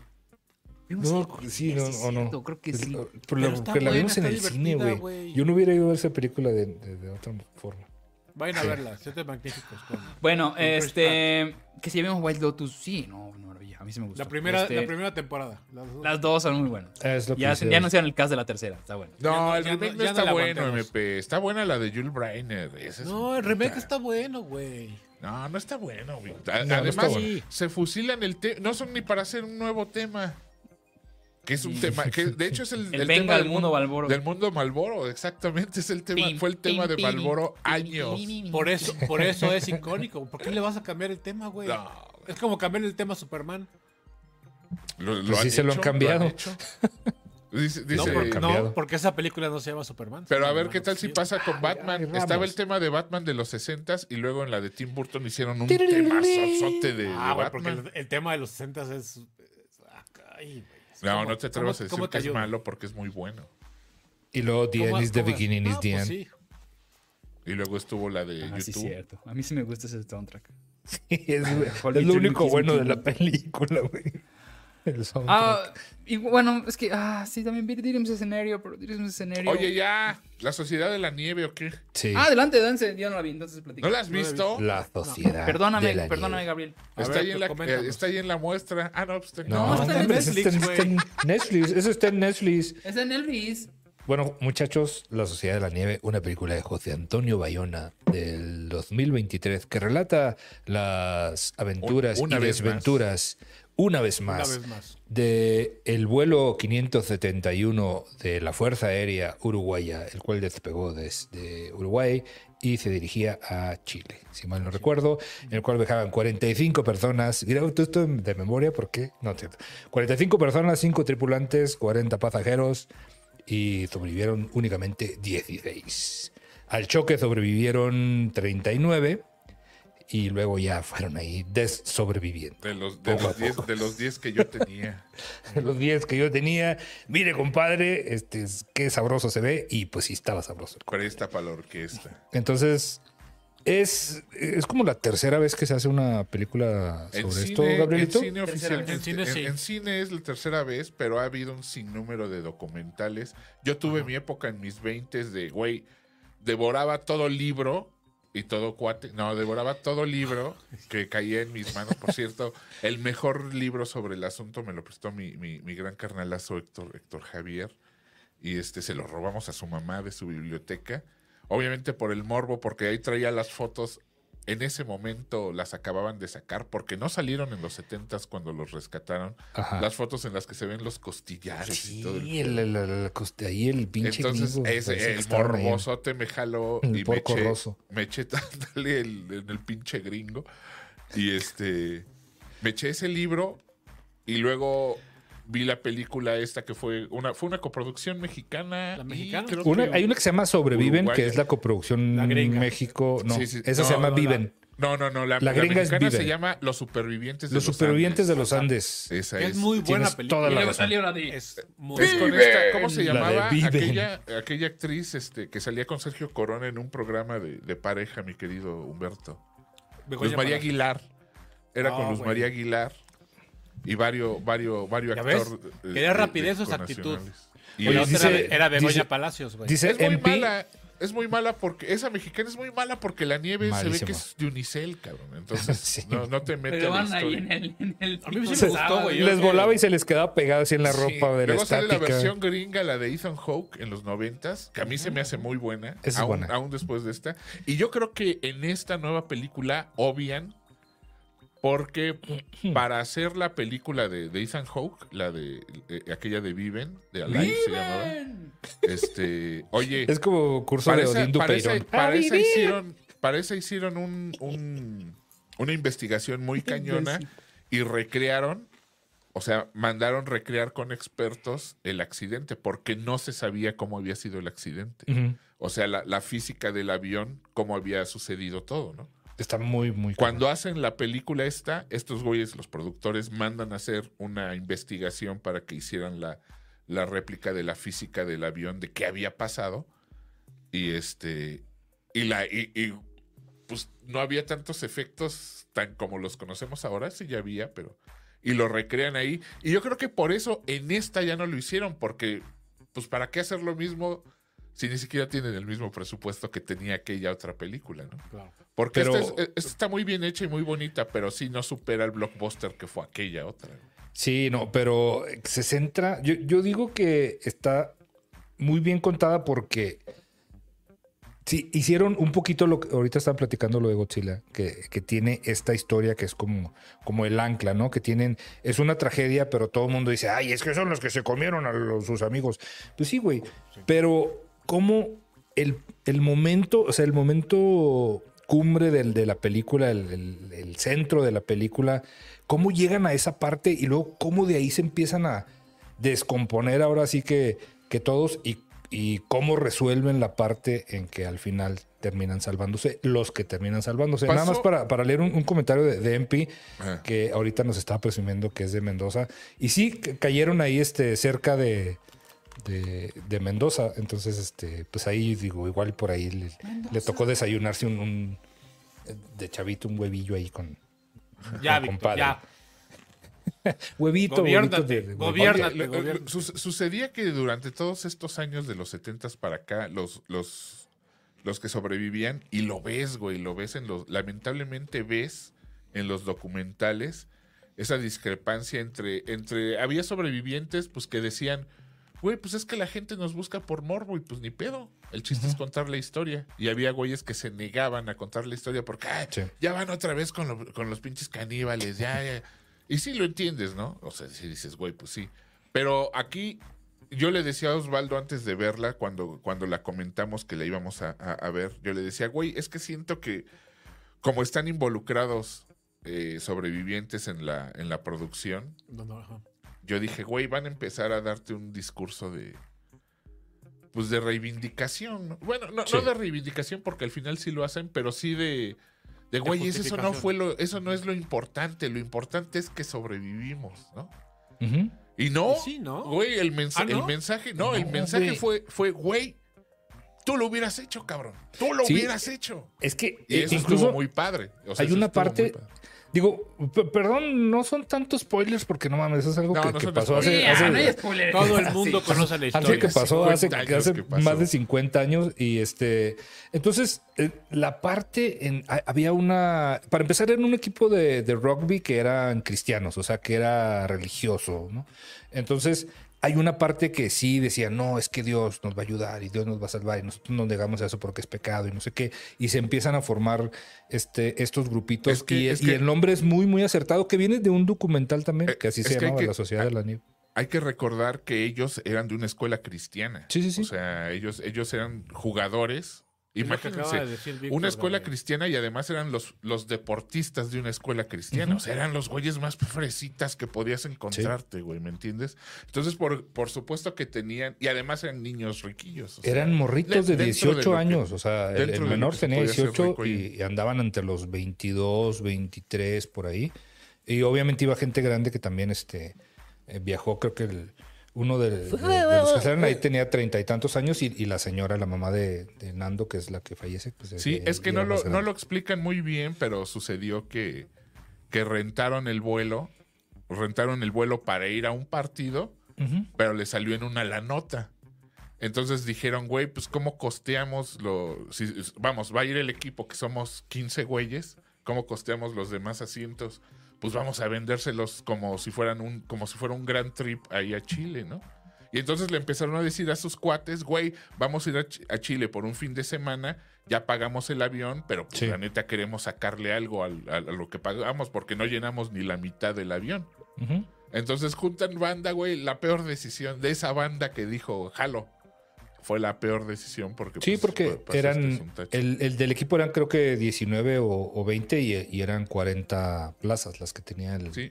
Sí, no, o no. Creo que sí. Pero que la buena, vimos en el cine, güey. Yo no hubiera ido a ver esa película de, de- de otra forma. Vayan a verla. Siete magníficos. con- Bueno, Con este. Que si ya vimos Wild Lotus, sí, no. A mí sí me gustó. La primera, Este, la primera temporada. Las dos. Las dos son muy buenas. Es lo Ya, ya anunciaron el cast de la tercera. Está bueno. No, el remake no, está bueno. MP. Está buena la de Jules Brainer. Es No, el puta. remake está bueno, güey. No, no está bueno, güey. Además, está bueno. se fusilan el tema. No son ni para hacer un nuevo tema. Que es un tema. Que de hecho es el, [LAUGHS] El el venga tema del mundo Malboro. Del mundo Malboro, exactamente. Es el tema, Pim, fue el tema pim, de Malboro años. Por eso, por eso es icónico. ¿Por qué le vas a cambiar el tema, güey? No, Es como cambiar el tema a Superman. lo, lo Pues sí se lo han cambiado. hecho. [LAUGHS] Dice, No, dice- porque, cambiado. no, porque esa película no se llama Superman. pero a ver qué tal si pasa con Batman. ay, Estaba el tema de Batman de los 60s y luego en la de Tim Burton hicieron un tema sosote de, de Ah, porque Batman. el, el tema de los 60 es. es- ay, güey. Es No, no te atrevas a ¿cómo- decir que es malo porque es muy bueno. Y luego The ¿Cómo- End is the beginning is the pues end. sí. Y luego estuvo la de Ah, sí, YouTube. cierto. A mí sí me gusta ese soundtrack. [LAUGHS] es, lo único bueno de la película, güey. [LAUGHS] El soundtrack. Ah, y bueno, es que, ah, sí, también diremos escenario, pero diremos escenario. Oye, ya, ¿la Sociedad de la Nieve o qué? sí. Ah, adelante, dance. Yo no la vi, entonces platica. ¿No la has visto? la sociedad. Perdóname, de la perdóname, nieve. Gabriel. Está, ver, ahí en la, eh, está ahí en la muestra. Ah, no, pues está No, está en Netflix, eso está en Netflix. Eso está en Netflix. Es en Elvis. Bueno, muchachos, La Sociedad de la Nieve, una película de José Antonio Bayona del 2023 que relata las aventuras una y desventuras, una vez más, Una vez más. de el vuelo 571 de la Fuerza Aérea Uruguaya, el cual despegó desde Uruguay y se dirigía a Chile, si mal no recuerdo, en el cual viajaban 45 personas. Mira, esto de memoria, ¿por qué? No es cierto. 45 personas, 5 tripulantes, 40 pasajeros y sobrevivieron únicamente 16. Al choque sobrevivieron 39 y luego ya fueron ahí des-sobreviviendo. De los, de, los 10, poco. de los 10 que yo tenía. [LAUGHS] los 10 que yo tenía. Mire, compadre, este, es- qué sabroso se ve. Y pues sí, estaba sabroso. Presta para la orquesta. Entonces, es, es como la tercera vez que se hace una película sobre cine, esto, Gabrielito. en cine oficialmente. En cine, sí. en cine es la tercera vez, pero ha habido un sinnúmero de documentales. Yo tuve mi época en mis 20 de, güey, devoraba todo libro y todo cuate. No, devoraba todo libro que caía en mis manos. Por cierto, el mejor libro sobre el asunto me lo prestó mi, mi, mi gran carnalazo Héctor, Héctor Javier. Y este se lo robamos a su mamá de su biblioteca. Obviamente por el morbo, porque ahí traía las fotos. En ese momento las acababan de sacar porque no salieron en los 70s cuando los rescataron. Ajá. Las fotos en las que se ven los costillares y todo el Sí, el, el- ahí el pinche entonces, ese, que el ahí. morbosote me jaló El y me eché, me eché [LAUGHS] dándole el, en el pinche gringo. Y este, me eché ese libro y luego vi la película esta que fue una, fue una coproducción mexicana. ¿La y mexicana? creo Una- que- hay una que se llama Sobreviven, que es la coproducción La. México. No, Sí, sí. esa No, se llama no, la- Viven. No, no, no. La, La la gringa es mexicana se llama Los Supervivientes de Los los supervivientes Andes. de los Andes. Esa es. es muy buena Tienes película. toda Y luego razón. salió la de. Es muy Es con esta, ¿cómo se llamaba? Aquella, aquella actriz este, que salía con Sergio Corona en un programa de, de pareja, mi querido Humberto. Luz María. Aguilar. Era Ah, con Luz güey. María Aguilar y varios, varios, varios ¿Ya actores. Quería rapidez o actitud. Y Oye, la dice- era, Begoña dice- Palacios, güey. Dice es muy MP. mala. Es muy mala porque esa mexicana es muy mala porque la nieve se ve que es de Unicel, cabrón. Entonces [LAUGHS] Sí. no, no te mete Pero a la van ahí en el. En el A mí me gustó, güey. Les volaba y se les quedaba pegado así en la Sí. ropa de la Luego sale la versión gringa, la de Ethan Hawke en los noventas, que a mí se me hace muy buena, Esa es aún, buena. aún después de esta. Y yo creo que en esta nueva película obvian, porque para hacer la película de, de Ethan Hawke, la de eh, aquella de Viven, de Alive se llamaba, este, oye, Es como curso de para esa, para esa- para esa hicieron, para esa hicieron un, un- una investigación muy cañona y recrearon, o sea, mandaron recrear con expertos el accidente porque no se sabía cómo había sido el accidente. O sea, la, la física del avión, cómo había sucedido todo, ¿no? Está muy, muy. Cuando hacen la película esta, estos güeyes, los productores, mandan a hacer una investigación para que hicieran la, la réplica de la física del avión, de qué había pasado. Y este. Y la. Y, y, pues no había tantos efectos tan como los conocemos ahora, sí ya había, pero. Y lo recrean ahí. Y yo creo que por eso en esta ya no lo hicieron, porque, pues, ¿para qué hacer lo mismo si ni siquiera tienen el mismo presupuesto que tenía aquella otra película, ¿no? Claro. Porque Pero- esta, es- esta está muy bien hecha y muy bonita, pero sí no supera el blockbuster que fue aquella otra. Sí, no, pero se centra. Yo, yo digo que está muy bien contada porque sí, hicieron un poquito lo que ahorita están platicando lo de Godzilla, que, que tiene esta historia que es como, como el ancla, ¿no? Que tienen, es una tragedia, pero todo el mundo dice, ay, es que son los que se comieron a los- sus amigos. Pues sí, güey, pero como el, el momento, o sea, el momento cumbre del- de la película, el, el- el centro de la película, cómo llegan a esa parte y luego cómo de ahí se empiezan a descomponer ahora sí que, que todos y, y cómo resuelven la parte en que al final terminan salvándose, los que terminan salvándose. Nada más para, para leer un, un comentario de, de MP Ah. que ahorita nos está presumiendo que es de Mendoza. Y sí, ca- cayeron ahí este, cerca de, de, de Mendoza. Entonces, este, pues ahí digo, igual por ahí le, le tocó desayunarse un, un- de chavito, un huevillo ahí con, Ya, con compadre. ya. [LAUGHS] Huevito, Gobiérnate, huevito de- su- sucedía que durante todos estos años de los 70 para acá, los, los, los que sobrevivían, y lo ves, güey, lo ves en los. Lamentablemente ves en los documentales esa discrepancia entre. entre había sobrevivientes, pues que decían. Güey, pues es que la gente nos busca por morbo y pues ni pedo. El chiste es contar la historia. Y había güeyes que se negaban a contar la historia porque "Ay, Sí. ya van otra vez con, lo- con los pinches caníbales, ya, ya. Y sí lo entiendes, ¿no? O sea, si dices, güey, pues sí. Pero aquí, yo le decía a Osvaldo antes de verla, cuando, cuando la comentamos que la íbamos a, a- a ver, yo le decía, güey, es que siento que como están involucrados eh, sobrevivientes en la, en la producción, No, no. Yo dije, güey, van a empezar a darte un discurso de. Pues de reivindicación. ¿no? Bueno, no, Sí. no de reivindicación porque al final sí lo hacen, pero sí de. De güey, eso no fue lo, eso no es lo importante. Lo importante es que sobrevivimos, ¿no? Y no, sí, ¿no? güey, el, mensa- ¿Ah, no? el mensaje, no, el mensaje güey. fue, fue, güey, tú lo hubieras hecho, cabrón. Tú lo Sí. hubieras hecho. Es que Y eh, eso incluso estuvo muy padre. O sea, hay una parte, padre. Digo, perdón, no son tantos spoilers porque no mames, es algo No, que, no que son pasó hace, Sí, hace- no hay spoiler. Todo el mundo Sí. conoce la historia. Algo que pasó hace, 50 hace que pasó. más de 50 años y este entonces eh, la parte en ha- había una para empezar era un equipo de, de rugby que eran cristianos o sea que era religioso no entonces hay una parte que sí decía no es que Dios nos va a ayudar y Dios nos va a salvar y nosotros no negamos eso porque es pecado y no sé qué y se empiezan a formar este estos grupitos Es que- y, es y que- el nombre es muy muy acertado que viene de un documental también Eh, que así se hay llamaba que- la Sociedad de la Nieve hay que recordar que ellos eran de una escuela cristiana. Sí, sí, sí. O sea, ellos, ellos eran jugadores. De Imagínense, decir Víctor una escuela cristiana y además eran los, los deportistas de una escuela cristiana. O sea, eran los güeyes más fresitas que podías encontrarte, güey, ¿me entiendes? Entonces, por, por supuesto que tenían, y además eran niños riquillos. o sea, Eran morritos de de- dentro de 18 lo que- años, o sea, el, menor tenía podía hacer 18 rico ahí. y, y andaban entre los 22, 23 por ahí. Y obviamente iba gente grande que también este, eh, viajó, creo que el- uno de, de- de los que salen ahí tenía treinta y tantos años y, y la señora, la mamá de, de Nando, que es la que fallece. Pues, Sí, eh, es que no lo, no lo explican muy bien, pero sucedió que, que rentaron el vuelo, rentaron el vuelo para ir a un partido, pero le salió en una la nota. Entonces dijeron, güey, pues ¿cómo costeamos lo... Si, vamos, va a ir el equipo que somos 15 güeyes, ¿cómo costeamos los demás asientos? Pues vamos a vendérselos como si fueran un, como si fuera un gran trip ahí a Chile, ¿no? Y entonces le empezaron a decir a sus cuates, güey, vamos a ir a, Ch- a Chile por un fin de semana, ya pagamos el avión, pero pues Sí. la neta queremos sacarle algo al- a, a lo que pagamos porque no llenamos ni la mitad del avión. Entonces juntan banda, güey, la peor decisión de esa banda que dijo, jalo. Fue la peor decisión porque... Sí, pues, porque pa- pasaste eran, tacho. el, el del equipo eran creo que 19 o, o 20 y, y eran 40 plazas las que tenía el, Sí.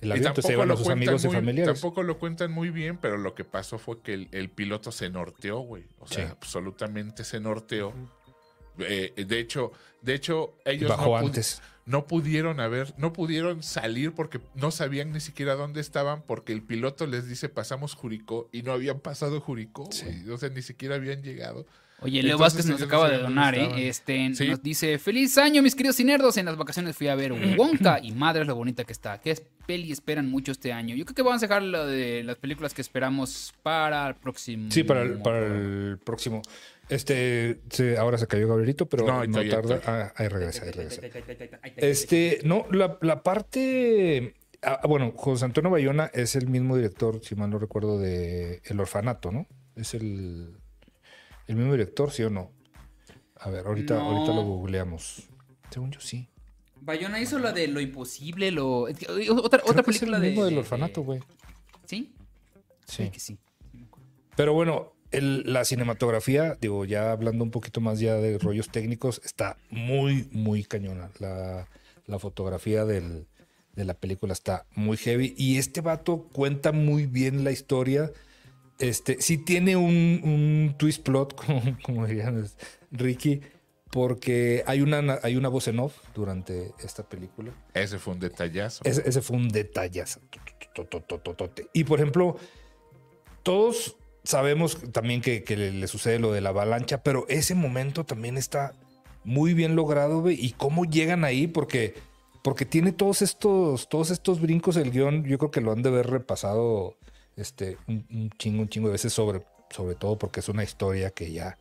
el Y avión. Entonces se iban a sus cuentan amigos y muy- familiares. Tampoco lo cuentan muy bien, pero lo que pasó fue que el, el piloto se norteó, güey. O sea, Sí. absolutamente se norteó. Eh, de hecho, de hecho, ellos Bajó no, pudi- antes. no pudieron haber, no pudieron salir porque no sabían ni siquiera dónde estaban, porque el piloto les dice pasamos Juricó y no habían pasado Juricó, Sí. O sea, ni siquiera habían llegado. Oye, Leo Entonces, Vázquez nos acaba de donar, ¿eh? Este, Sí. Nos dice, feliz año, mis queridos cinerdos. En las vacaciones fui a ver Wonka y madre lo bonita que está. ¿Qué peli esperan mucho este año? Yo creo que vamos a dejar lo de las películas que esperamos para el próximo. Sí, para el, para el próximo. Este, se- ahora se cayó Gabrielito, pero No, ahí tarda. Ah, ahí regresa, ahí regresa. Este, no, la, la parte. ah, bueno, José Antonio Bayona es el mismo director, si mal no recuerdo, de El Orfanato, ¿no? Es el, el mismo director, ¿sí o no? A ver, ahorita, No. ahorita lo googleamos. Según yo, sí. Bayona hizo la de lo imposible, lo... Otra, Creo otra que es película el mismo de... del orfanato, güey. ¿Sí? Sí. Sí. que sí. Pero bueno, el- la cinematografía, digo, ya hablando un poquito más ya de rollos técnicos, está muy, muy cañona. La, la fotografía del- de la película está muy heavy. Y este vato cuenta muy bien la historia. Este, sí tiene un, un twist plot, [LAUGHS] como, como dirían Ricky, porque hay una, hay una voz en off durante esta película. Ese fue un detallazo. Ese, ese fue un detallazo. Y por ejemplo, todos sabemos también que, le, sucede lo de la avalancha, pero ese momento también está muy bien logrado, güey. Y cómo llegan ahí, porque, porque tiene todos estos, todos estos brincos el guion, yo creo que lo han de haber repasado este, un, chingo, un chingo de veces sobre, sobre todo porque es una historia que ya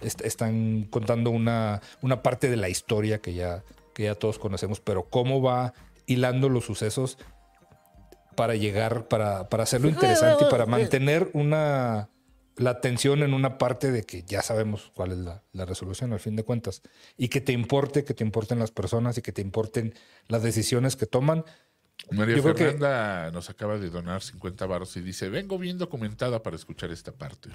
est- están contando una, una parte de la historia que ya, que ya todos conocemos, pero cómo va hilando los sucesos para llegar, para, para hacerlo interesante y para mantener una la atención en una parte de que ya sabemos cuál es la, la resolución al fin de cuentas y que te importe, que te importen las personas y que te importen las decisiones que toman. María Yo creo que- Fernanda nos acaba de donar 50 baros y dice, vengo bien documentada para escuchar esta parte.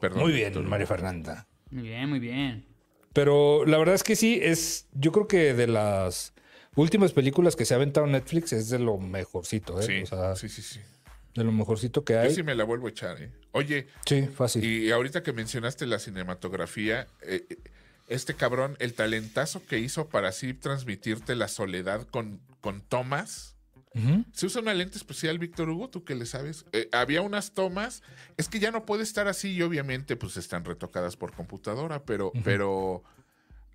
Perdón, Muy bien. María Fernanda. Muy bien, muy bien. Pero la verdad es que sí, es, yo creo que de las últimas películas que se ha aventado Netflix es de lo mejorcito, ¿eh? Sí, O sea, sí, sí, sí. de lo mejorcito que Yo hay. sí me la vuelvo a echar, ¿eh? Oye, Sí, fácil. y ahorita que mencionaste la cinematografía, eh, eh, este cabrón, el talentazo que hizo para así transmitirte la soledad con, con tomas. Se usa una lente especial, Víctor Hugo, tú que le sabes. Eh, había unas tomas, es que ya no puede estar así y obviamente pues están retocadas por computadora, pero, pero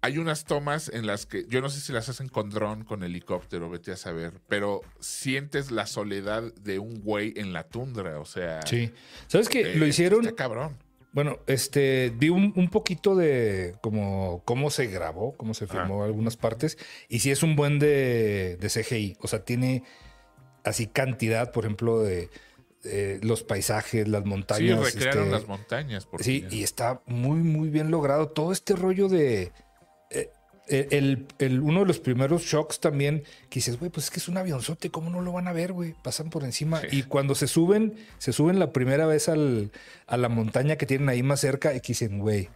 hay unas tomas en las que, yo no sé si las hacen con dron, con helicóptero, vete a saber, pero sientes la soledad de un güey en la tundra, o sea... Sí. ¿Sabes qué? eh, Lo hicieron. Está cabrón. Bueno, este, vi un, un poquito de como cómo se grabó, cómo se filmó algunas partes, y sí es un buen de, de CGI. O sea, tiene así cantidad, por ejemplo, de, los paisajes, las Sí, montañas. recrearon este, las montañas. porque- Sí, y está muy, muy bien logrado. Todo este rollo de. Eh, el, el- uno de los primeros shocks también, que dices, güey, pues es que es un avionzote, ¿cómo no lo van a ver, güey? Pasan por encima. Sí. Y cuando se suben, se suben la primera vez al, a la montaña que tienen ahí más cerca y que dicen, güey,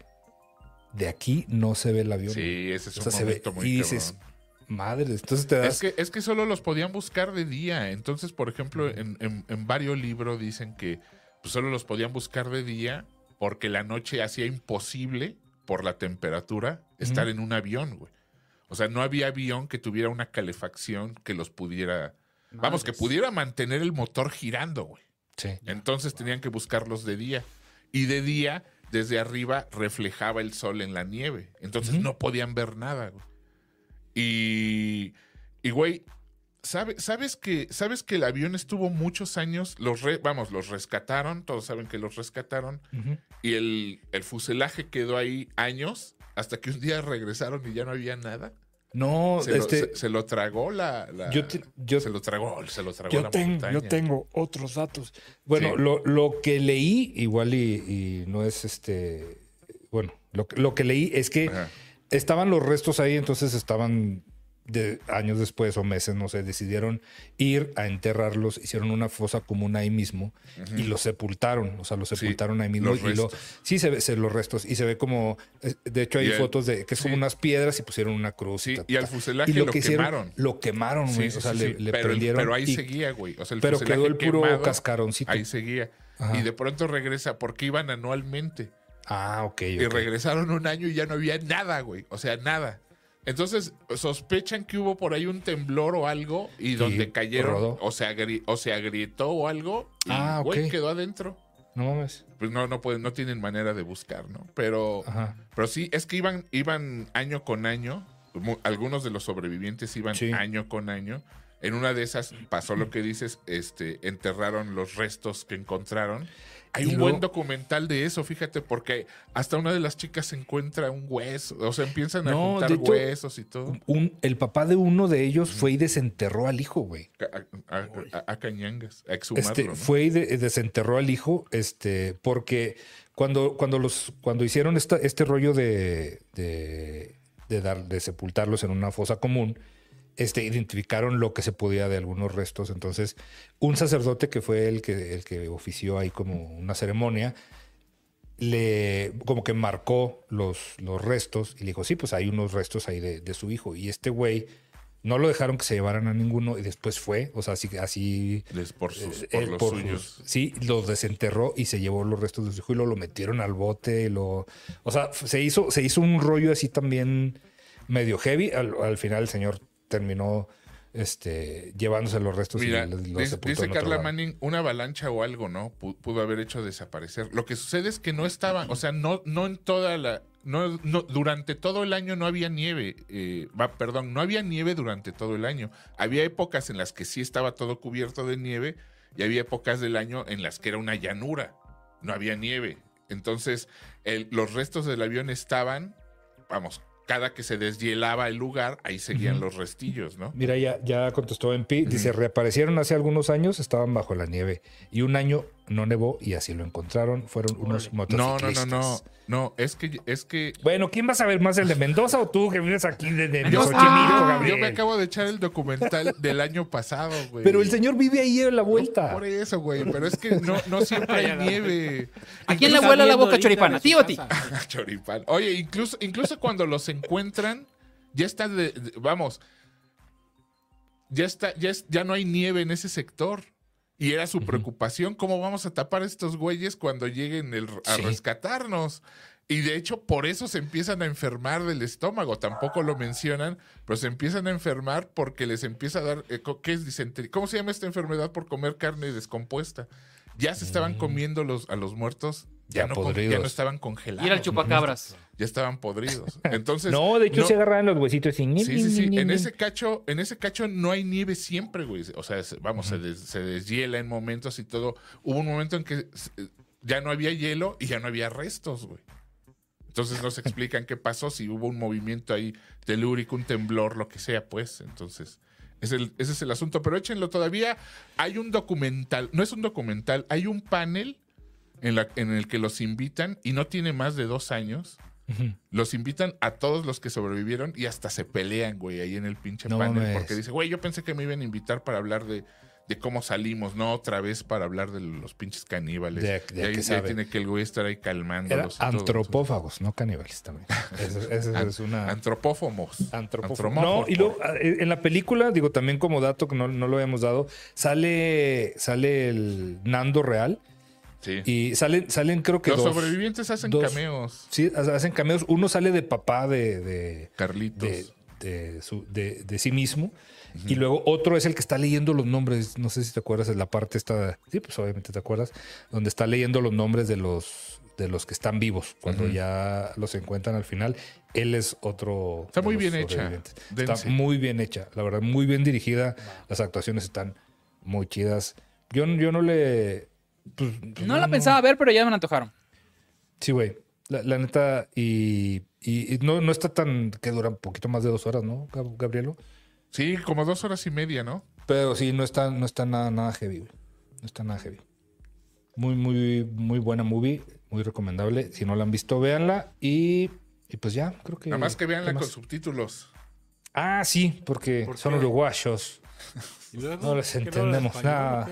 de aquí no se ve el avión. Sí, ese es O un se ve. muy Y dices, cabrón. madre, entonces te das. Es que, es que solo los podían buscar de día. Entonces, por ejemplo, en, en, en varios libros dicen que pues, solo los podían buscar de día porque la noche hacía imposible, por la temperatura, estar en un avión, güey. O sea, no había avión que tuviera una calefacción que los pudiera... Vamos, que pudiera mantener el motor girando, güey. Sí. Entonces tenían que buscarlos de día. Y de día, desde arriba, reflejaba el sol en la nieve. Entonces no podían ver nada, güey. Y, y güey, ¿sabe- ¿sabes, que, ¿sabes que el avión estuvo muchos años? Los re- vamos, los rescataron, todos saben que los rescataron. Y el, el fuselaje quedó ahí años hasta que un día regresaron y ya no había nada. No, Se, este. lo, se- se lo tragó la... la- yo te- yo- se lo tragó, se lo tragó Yo la montaña. yo tengo otros datos. Bueno, Sí. lo, lo que leí, igual y, y no es este. Bueno, lo, que- lo que leí es que Ajá. estaban los restos ahí, entonces estaban de años después o meses, no sé, decidieron ir a enterrarlos, hicieron una fosa común ahí mismo y los sepultaron, o sea, los Sí, sepultaron ahí mismo los y lo, sí se ve se- los restos y se ve como, de hecho hay Y el- fotos de que es como unas piedras y pusieron una cruz. Sí, ta, y al fuselaje Y lo lo que hicieron, quemaron. lo quemaron, güey, o sea, le, sí. le pero, prendieron. pero ahí y- seguía, güey. O sea, el pero quedó el puro quemado, cascaroncito. Ahí seguía. Ajá. Y de pronto regresa porque iban anualmente. Ah, ok. Y regresaron un año y ya no había nada, güey. O sea, nada. Entonces, sospechan que hubo por ahí un temblor o algo y donde cayeron rodó. o se, agri- o se agrietó o algo. Y, Ah, güey, quedó adentro. No mames. Pues no, no pueden, no tienen manera de buscar, ¿no? Pero, Ajá. pero sí, es que iban, iban año con año. Algunos de los sobrevivientes iban Sí. año con año. En una de esas pasó lo que dices, este, enterraron los restos que encontraron. Hay Y un luego- buen documental de eso, fíjate, porque hasta una de las chicas encuentra un hueso, o sea, empiezan a No, juntar hecho, huesos y todo. Un, el papá de uno de ellos fue y desenterró al hijo, güey. A, a- a- a cañangas, a exhumarlo, Este, ¿no? Fue y de- desenterró al hijo, este, porque cuando, cuando los, cuando hicieron esta, este rollo de, de, de dar, de sepultarlos en una fosa común, este, identificaron lo que se podía de algunos restos. Entonces, un sacerdote que fue el que, el que ofició ahí como una ceremonia, le como que marcó los, los restos y le dijo, sí, pues hay unos restos ahí de, de su hijo. Y este güey no lo dejaron que se llevaran a ninguno y después fue, o sea, así, así Les- por, sus, eh, por él los por suyos. sus- sí, los desenterró y se llevó los restos de su hijo y lo, lo metieron al bote. y lo, o sea, se hizo, se hizo un rollo así también medio heavy. Al, al final el señor terminó este, llevándose los restos Mira, y los, los dice, Carla. Manning, una avalancha o algo, ¿no? Pu- Pudo haber hecho desaparecer. Lo que sucede es que no estaban, o sea, no, no en toda la, no, no, durante todo el año no había nieve. eh, perdón, no había nieve durante todo el año. Había épocas en las que sí estaba todo cubierto de nieve y había épocas del año en las que era una llanura. No había nieve. Entonces, el- los restos del avión estaban, vamos, cada que se deshielaba el lugar, ahí seguían los restillos, ¿no? Mira, ya, ya contestó MP. Dice, reaparecieron hace algunos años, estaban bajo la nieve. Y un año no nevó y así lo encontraron. Fueron unos No, no, motociclistas. no, no. No, es que, es que Bueno, ¿quién va a saber más, el de Mendoza o tú que vives aquí de, de, de Yo, Xochimilco, Ah, Gabriel? yo me acabo de echar el documental del año pasado, güey. Pero el señor vive ahí en la vuelta. Por eso, güey. Pero es que no, no siempre hay [LAUGHS] nieve. ¿A quién le vuela la boca choripana? Tío, ti. casa. [LAUGHS] Choripán. Oye, incluso, incluso cuando los encuentran, ya está de, de- vamos. Ya está, ya, es- ya no hay nieve en ese sector. Y era su preocupación, ¿cómo vamos a tapar a estos güeyes cuando lleguen el- a Sí. rescatarnos? Y de hecho, por eso se empiezan a enfermar del estómago. Tampoco lo mencionan, pero se empiezan a enfermar porque les empieza a dar. eh, ¿Qué es disentería? ¿Cómo se llama esta enfermedad por comer carne descompuesta? Ya se estaban comiendo los, a los muertos, ya, Ya no, ya estaban congelados. Y era el chupacabras. Ya estaban podridos. [LAUGHS] Entonces. No, de hecho no- se agarraban los huesitos y... Sí, sí, sí. En ese cacho, en ese cacho no hay nieve siempre, güey. O sea, se- vamos, se, des- se deshiela en momentos y todo. Hubo un momento en que eh, ya no había hielo y ya no había restos, güey. Entonces no se explican qué pasó, si hubo un movimiento ahí telúrico, un temblor, lo que sea, pues. Entonces, es el- ese es el asunto. Pero échenlo todavía. Hay un documental, no es un documental, hay un panel en, la- en el que los invitan y no tiene más de dos años. Los invitan a todos los que sobrevivieron y hasta se pelean, güey, ahí en el pinche No panel. Porque dice, güey, yo pensé que me iban a invitar para hablar de, de cómo salimos, no otra vez para hablar de los pinches caníbales. De- de y ahí, que ahí tiene que el güey estar ahí calmándolos. antropófagos, no caníbales también. [LAUGHS] Eso, eso es una... Antropófomos. Antropófago. Antromófagos. No, y luego a- en la película, digo, también como dato que no, no lo habíamos dado, sale, sale el Nando Real Sí. y salen, salen creo que los dos. sobrevivientes hacen dos- cameos. Sí, ha- hacen cameos. Uno sale de papá de, de, Carlitos. de, de su- de- de sí mismo. Y luego otro es el que está leyendo los nombres. No sé si te acuerdas de la parte esta. Sí, pues obviamente te acuerdas. Donde está leyendo los nombres de los de los que están vivos. Cuando ya los encuentran al final. Él es otro. Está muy bien hecha. Dense. Está muy bien hecha. La verdad, muy bien dirigida. Las actuaciones están muy chidas. Yo, yo no le. Pues, No la pensaba ver, pero ya me la antojaron. Sí, güey. La, la neta, y, y- y no, no está tan que dura un poquito más de dos horas, ¿no, Gab- Gabrielo? Sí, como dos horas y media, ¿no? Pero sí, no está, no está nada, nada heavy, güey. No está nada heavy. Muy, muy, muy buena movie, muy recomendable. Si no la han visto, véanla. Y, y pues ya, creo que. Nada más que veanla ¿qué con subtítulos. Ah, sí, porque ¿Por son uruguayos. [LAUGHS] ¿Y luego? No les ¿Qué habla entendemos nada.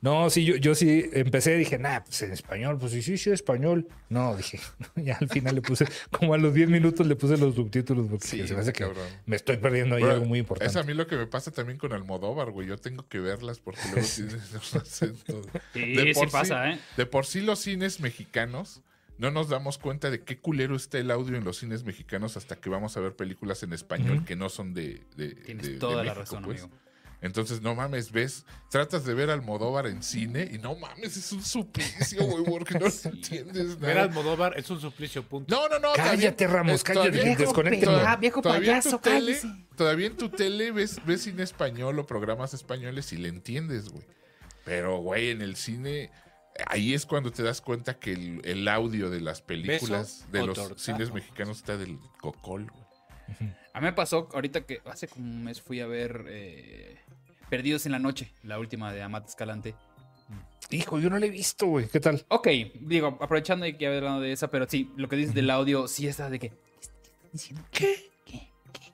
No, sí, yo, yo sí empecé, dije, nah, pues en español, pues sí, sí, sí, español. No, dije, [LAUGHS] ya al final le puse, como a los 10 minutos le puse los subtítulos porque Sí, se me hace que me estoy perdiendo ahí Bueno, algo muy Es importante. a mí lo que me pasa también con Almodóvar, güey. Yo tengo que verlas porque luego [LAUGHS] tienen un acento. Sí, De sí por pasa, ¿eh? De por sí los cines mexicanos no nos damos cuenta de qué culero está el audio en los cines mexicanos hasta que vamos a ver películas en español que no son de, de- Tienes de- de toda la razón, pues. amigo. Entonces, no mames, ves, tratas de ver Almodóvar en cine y no mames, es un suplicio, güey, porque no [LAUGHS] entiendes Ver nada. Almodóvar es un suplicio, punto. No, no, no. Cállate, Ramos, cállate, todavía- Ah, viejo todavía en tu payaso, tele-. Todavía en tu tele ves, ves cine español o programas españoles y le entiendes, güey. Pero, güey, en el cine, ahí es cuando te das cuenta que el, el audio de las películas ¿Beso de los tortazo? cines mexicanos está del cocol, güey. A mí me pasó ahorita que hace como un mes fui a ver eh, Perdidos en la Noche, la última de Amat Escalante. Hijo, yo no le he visto, güey. ¿Qué tal? Ok, digo, aprovechando de que hablando de esa, pero sí, lo que dices del audio, sí está de que. diciendo qué? ¿Qué? ¿Qué?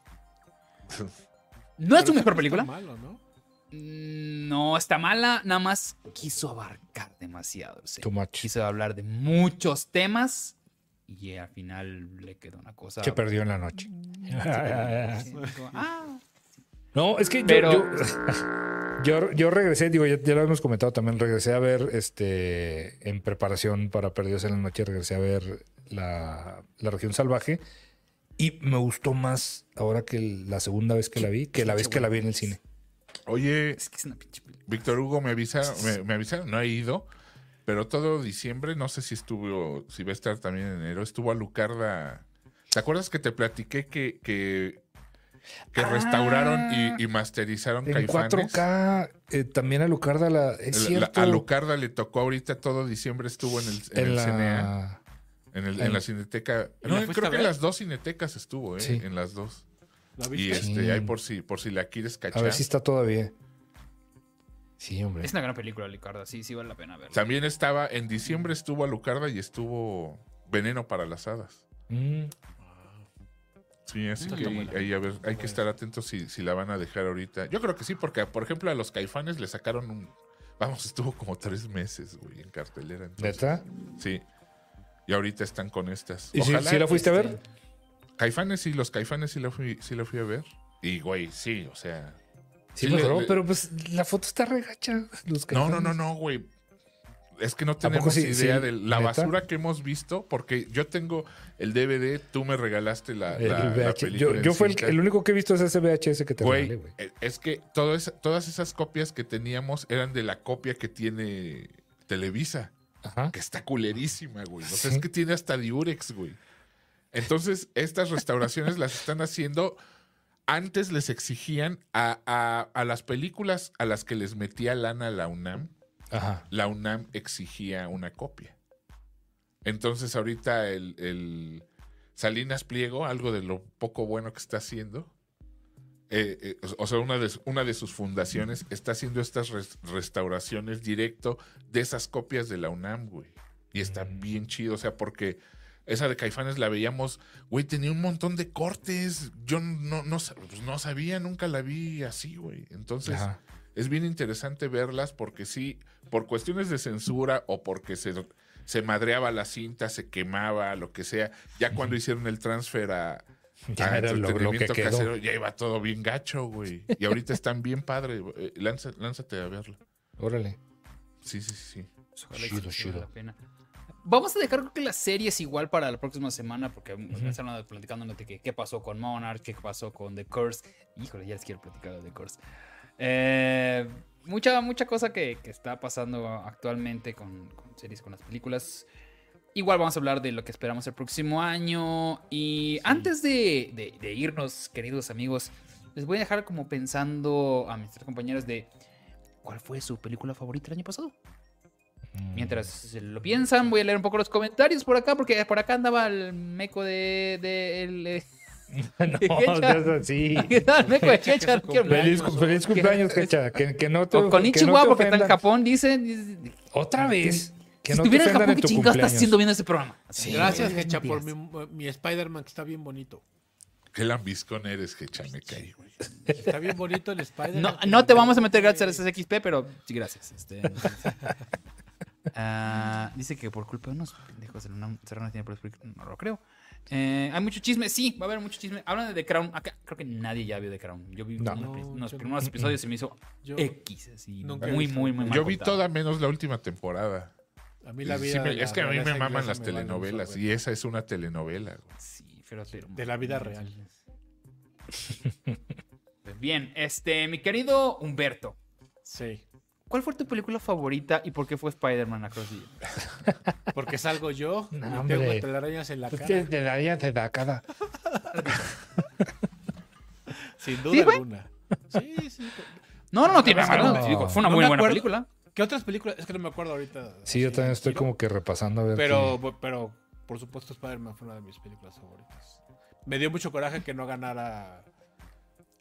No es su mejor está película. malo, ¿no? Mm, No está mala, nada más quiso abarcar demasiado. o sea, Too much. Quiso hablar de muchos temas y al final le quedó una cosa. Se perdió en la noche. [LAUGHS] Ah, No, es que yo, Pero- yo, [LAUGHS] yo, yo regresé, digo, ya, ya lo hemos comentado también, regresé a ver, este, en preparación para Perdidos en la Noche, regresé a ver la, la región salvaje y me gustó más ahora que la segunda vez que la vi, que la vez que la vi en el cine. Oye, es que es una pinche. Víctor Hugo me avisa, me, me avisaron, no he ido, Pero todo diciembre, no sé si estuvo, si va a estar también en enero, estuvo Alucarda. ¿Te acuerdas que te platiqué que, que, que Ah. restauraron y, y masterizaron En Caifanes? 4K, eh, también a Lucarda la. Es La- la- cierto. a Lucarda le tocó ahorita todo diciembre, estuvo en el, en en el la. CNA, en, el- en la cineteca. ¿Y No, creo a que en las dos cinetecas estuvo, ¿eh? Sí. En las dos. ¿La Y viste? este, Sí. ahí por si, por si la quieres A cachar. ver si está todavía. Sí, hombre. Es una gran película, Ricardo. Sí, sí vale la pena verla. También estaba, en diciembre estuvo Alucarda y estuvo Veneno para las Hadas. Mm, Sí, así que ahí, ahí, a ver, hay que estar atentos si, si la van a dejar ahorita. Yo creo que sí, porque por ejemplo a los caifanes le sacaron un. Vamos, estuvo como tres meses, güey, en cartelera. entonces, ¿Neta? Sí. Y ahorita están con estas. ¿Y si, Ojalá, si la fuiste a este, ver? Caifanes sí, los caifanes sí la fui, sí la fui a ver. Y güey, sí, o sea. Sí, sí mejoró, le- pero pues la foto está regacha. Los No, no, no, no, güey. Es que no tenemos sí- idea sí, de la neta? basura que hemos visto, porque yo tengo el DVD, tú me regalaste la, El la- la VH. película Yo, yo fue el, el único que he visto es ese VHS que te regalé, Güey, güey. eh, es que todo todas esas copias que teníamos eran de la copia que tiene Televisa, Ajá. que está culerísima, güey. O sea, es que tiene hasta Diurex, güey. Entonces, estas restauraciones las están haciendo. Antes les exigían a, a- a las películas a las que les metía lana la UNAM, Ajá. la UNAM exigía una copia. Entonces, ahorita el, el Salinas Pliego, algo de lo poco bueno que está haciendo, eh, eh, o sea, una de, una de sus fundaciones está haciendo estas res- restauraciones directo de esas copias de la UNAM, güey. Y está Mm. bien chido, o sea, porque esa de Caifanes la veíamos, güey, tenía un montón de cortes. Yo no, no, pues no sabía, nunca la vi así, güey. Entonces, Ajá. es bien interesante verlas porque sí, por cuestiones de censura o porque se, se madreaba la cinta, se quemaba, lo que sea, ya cuando hicieron el transfer a, Ya a era lo, lo que entretenimiento quedó. casero, ya iba todo bien gacho, güey. Y ahorita están bien padre. eh, lanza- lánzate a verla. Órale. Sí, sí, sí. Chido, chido. la pena. Vamos a dejar que las series igual para la próxima semana, porque me están platicando de que- qué pasó con Monarch, qué pasó con The Curse. Híjole, ya les quiero platicar de The Curse. Eh, mucha, mucha cosa que, que está pasando actualmente con, con series, con las películas. Igual vamos a hablar de lo que esperamos el próximo año. Y antes de, de- de irnos, queridos amigos, les voy a dejar como pensando a mis tres compañeros de cuál fue su película favorita el año pasado. Mientras lo piensan, voy a leer un poco los comentarios por acá, porque por acá andaba el meco de. de el, eh, [LAUGHS] no, [LAUGHS] sí. [LAUGHS] ¿Qué tal, meco de? Quiero- Feliz, feliz cumpleaños, Hecha. Que, que no te, O con no Ichiwa, te porque está en. Japón, dice. dice- Otra vez. Que si no estuviera en Japón, ¿qué tu chingado estás haciendo viendo este programa? Gracias, Hecha, por mi, mi Spider-Man que está bien bonito. Qué lambiscón eres, Hecha, me caí, güey. Está bien bonito el Spider-Man. No, no te vamos a meter gracias al SXP, pero sí, gracias. Este, ah, dice que por culpa de unos pendejos de una Serrano tiene por No lo creo. Eh, hay mucho chisme, sí, va a haber mucho chisme. Hablan de The Crown. Acá creo que nadie ya vio The Crown. Yo vi No. unos, No, unos yo no. primeros episodios y se me hizo Yo- X, así. Muy, muy, muy mal Yo vi contado. toda menos la última temporada. A mí la Sí vida. me- de la es que a mí me maman las me telenovelas y esa es una telenovela. güey. Sí, pero, pero- De la vida real. Bien, este, mi querido Humberto, Sí. ¿Cuál fue tu película favorita y por qué fue Spider-Man Across the Universe? [LAUGHS] Porque salgo yo No, y tengo hombre. telarañas en la Pues cara. te, te daría de la cara. [LAUGHS] Sin ¿Sí, duda güey? alguna. Sí, sí. No, no, no tiene nada, digo, Fue una No muy buena acuerdo. película. ¿Qué otras películas? Es que no me acuerdo ahorita. Sí, yo también estoy tiro. como que repasando a ver. Pero, qué- pero, por supuesto, Spider-Man fue una de mis películas favoritas. Me dio mucho coraje que no ganara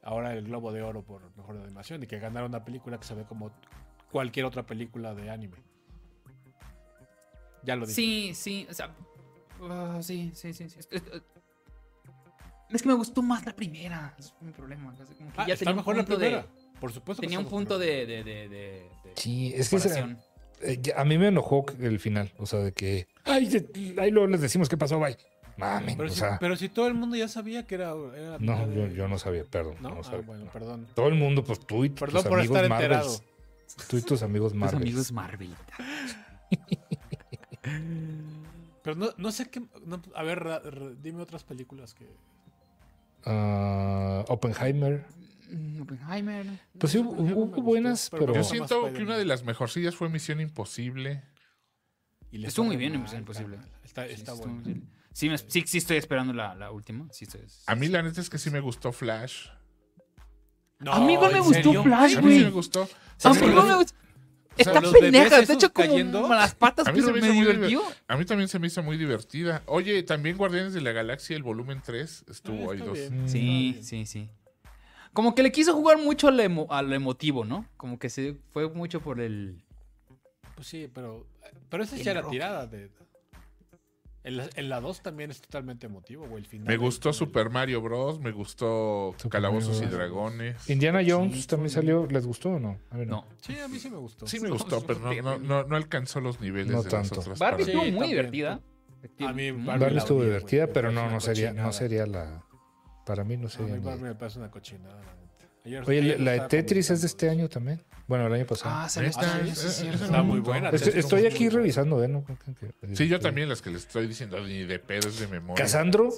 ahora el Globo de Oro por mejor animación y que ganara una película que se ve como cualquier otra película de anime. Ya lo dije. Sí, sí, o sea, ah, sí, sí, sí, sí. Es, que me gustó más la primera, es mi problema. como que Ah, ya está tenía un mejor la punto de- primera. Por supuesto que Tenía un punto de, de, de, de, de Sí, es que eh, a mí me enojó el final. O sea, de que. Ay, de- ahí luego les decimos qué pasó, bye. Mamen, Pero, o si, sea. pero si todo el mundo ya sabía que era. No, yo, no sabía, perdón. ¿No? no Ah, sabía, bueno, no. perdón. Todo el mundo, pues tú y Perdón tus por estar enterado. Tú y tus amigos Tus Marvel. amigos Marvel. Pero no, no sé qué. no, a ver, ra- ra- dime otras películas que. Ah, Oppenheimer. Mm, Oppenheimer. Pues sí, hubo, buenas, pero pero. Yo siento que una de las mejorcillas fue Misión Imposible. y Estuvo muy bien en Misión Imposible. Está, Sí, está sí, bueno. Sí, sí, sí estoy esperando la, la última. Sí estoy- A mí la neta es que sí me gustó Flash. A mí igual me ¿en gustó serio? Flash, A mí sí güey. me gustó. A mí igual me gustó. Está los bebés pendeja, está esos hecho como cayendo. las patas, A mí se pero me me hizo muy divertió. A mí también se me hizo muy divertida. Oye, también Guardianes de la Galaxia, el volumen 3, estuvo Ah, ahí dos. bien. Sí, sí, sí. Como que le quiso jugar mucho al, emo- al emotivo, ¿no? Como que se fue mucho por el... Pues sí, pero, pero esa ya era tirada. De, en, la, en la 2 también es totalmente emotivo, güey. El final Me gustó el- Super Mario Bros. Me gustó Super Calabozos y. Dragones. Indiana Jones Sí, también salió. ¿Les gustó o no? A mí No. Sí, a mí sí me gustó. Sí me gustó, [LAUGHS] pero no, no, no, no alcanzó los niveles No de tanto. las otras Barbie estuvo Sí, muy divertida. A mí Barbie Barbie estuvo divertida, pero no, no sería, no sería la. Para mí no A sería. mí ni- Barbie me parece una cochinada. Ayer- Oye, ayer la de Tetris es de este año también. Bueno, el año pasado. Ah, Esta- esta- eh, sí, sí, esa sí. Está muy buena. Estoy, aquí revisando, ¿eh? No, creo que- Sí, yo este, también las que les estoy diciendo ni de pedo es de memoria. Casandro.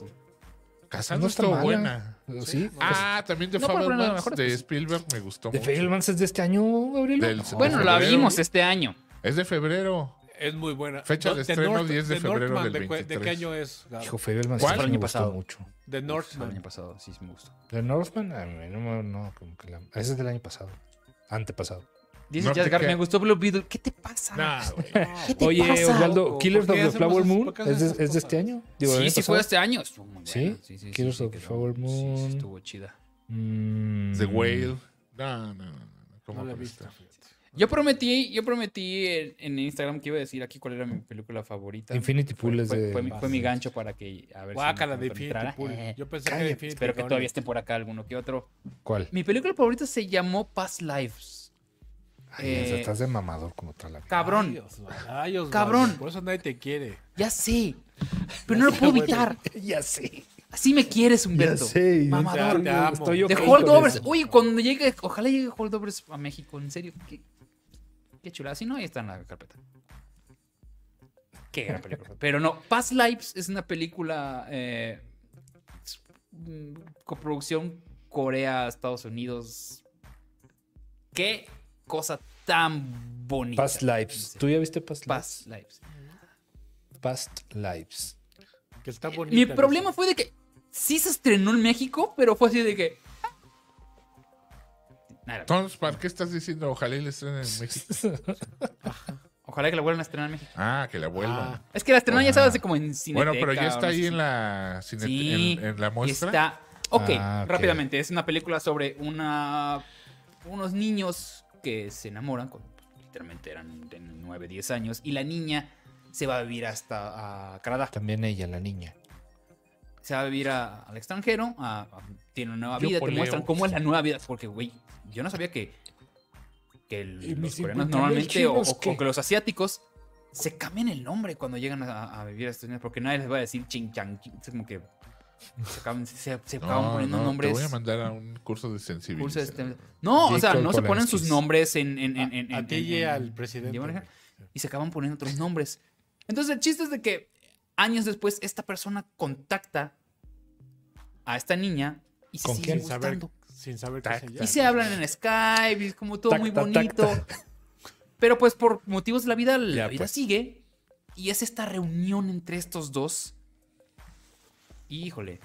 Casandro no está estuvo buena. Sí. Ah, también de No, mejor, de pues, Spielberg me gustó ¿De mucho. Fablemans es de este año, Gabriel? Del- No. Bueno, la febrero. vimos este año. Es de febrero. Es muy buena. Fecha de The estreno, 10 de febrero Northman, del ¿de cu- ¿De, 23. qué año es? Gabo? Hijo, Fablemans ¿Cuál? sí El me año pasado. mucho. The El año Northman. pasado, sí, sí me gustó. ¿The Northman? A mí no, me- no, como que la... Ese es del año pasado. Antepasado. Dice No Jasgar, queda- me gustó Blue Beetle. ¿Qué te pasa? Nah, [LAUGHS] güey. ¿Qué te Oye, pasa? Osvaldo, ¿Por Killers of the Flower Moon es de, es de este año. Digo, ¿el Sí, sí fue pasado? este año. Buena. Sí, sí, sí. Killers sí, of the Flower sí, sí, Moon. estuvo chida. Mm. The Whale. No, no, no. no. ¿Cómo No la he Yo prometí, yo prometí en, en Instagram que iba a decir aquí cuál era mi película favorita. Infinity Pool es fue, de... fue mi, fue mi gancho para que a ver si Guácala de Infinity. Pool. Eh, Yo pensé que cállate, Infinity espero que todavía esté por acá alguno que otro. ¿Cuál? Mi película favorita se llamó Past Lives. Ay, Eh, estás de mamador como tal. la- Cabrón, Ay, Osvaldo, ay, Osvaldo, Cabrón. Por eso nadie te quiere. ya sé. [LAUGHS] Pero no lo puedo evitar. ya sé. Así me quieres, Humberto. Ya sé. Mamador. Te amo. Estoy De ok con Holdovers. cuando llegue, ojalá llegue Holdovers a México, en serio. Qué, qué chula. Si no, ahí está en la carpeta. Qué gran película. Pero no, Past Lives es una película eh, coproducción Corea-Estados Unidos. Qué cosa tan bonita. Past Lives. ¿Tú ya viste Past Lives? Past Lives. Past Lives. Que está bonita. Mi problema fue de que sí se estrenó en México, pero fue así de que. Nada. Entonces, ¿para qué estás diciendo ojalá y le estrenen en México? [LAUGHS] Ojalá que la vuelvan a estrenar en México. Ah, que la vuelvan. Ah, Es que la estrenaron ya Ah. sabes de como en cine. bueno, pero ya está ahí en la, cine- Sí, en, en la muestra. Está. Ok, Ah, ok. rápidamente. Es una película sobre una unos niños que se enamoran, cuando pues, literalmente eran de 9, 10 años, y la niña se va a vivir hasta a Canadá. También ella, la niña. Se va a vivir a- al extranjero, a- a- tiene una nueva Yo vida, te poleo. muestran cómo es la nueva vida. Porque, güey, yo no sabía que, que el- los coreanos 50,000 normalmente, o, o- que los asiáticos, se cambian el nombre cuando llegan a, a vivir a Estados Unidos, porque nadie les va a decir ching chang. ching. Es como que se acaban, se, se acaban No, poniendo no, nombres. Te voy a mandar a un curso de sensibilización. este- No, o sea, no se ponen sus Polanskis. nombres en. en, en, en- a en- ti en- y en- al presidente. Y se acaban poniendo otros nombres. Entonces, el chiste es de que años después, esta persona contacta a esta niña y se ¿Con sigue quién? Sin saber, gustando. sin saber qué Tac, se tac. Y se hablan en Skype, y es como todo Tac, muy bonito. tac. Pero pues por motivos de la vida, la Ya, vida pues. sigue. Y es esta reunión entre estos dos. Híjole.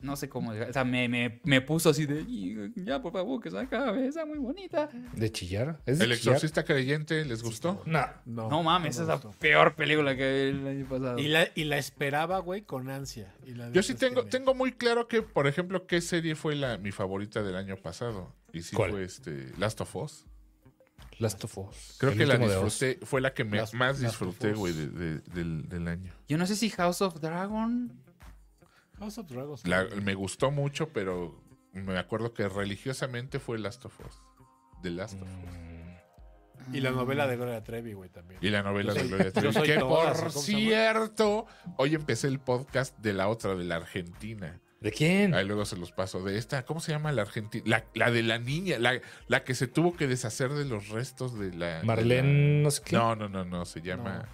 No sé cómo. O sea, me, me, me puso así de. "Y, Ya, por favor, que se acabe. Está muy bonita. ¿De chillar? ¿Es de ¿El chillar? exorcista creyente les gustó? No. No, No mames, no esa es la peor película que vi el año pasado. Y la, y la esperaba, güey, con ansia. Y la Yo sí tengo, tengo muy claro que, por ejemplo, qué serie fue la, mi favorita del año pasado. Y sí ¿Cuál? fue este Last of Us. Last of Us. Creo El que la disfruté, fue la que me Last- más disfruté, güey, de- de- del, del año. Yo no sé si House of Dragon. House of Dragons. La- me gustó mucho, pero me acuerdo que religiosamente fue Last of Us. The Last of Us. Mm, Y la novela de Gloria Trevi, güey, también. Y la novela de Gloria Trevi. Que todas, por cierto, hoy empecé el podcast de la otra, de la Argentina. ¿De quién? Ahí luego se los paso. De esta, ¿cómo se llama la Argentina? La, la de la niña, la, la que se tuvo que deshacer de los restos de la. de Marlene, la- no sé qué. No, no, no, no, se llama.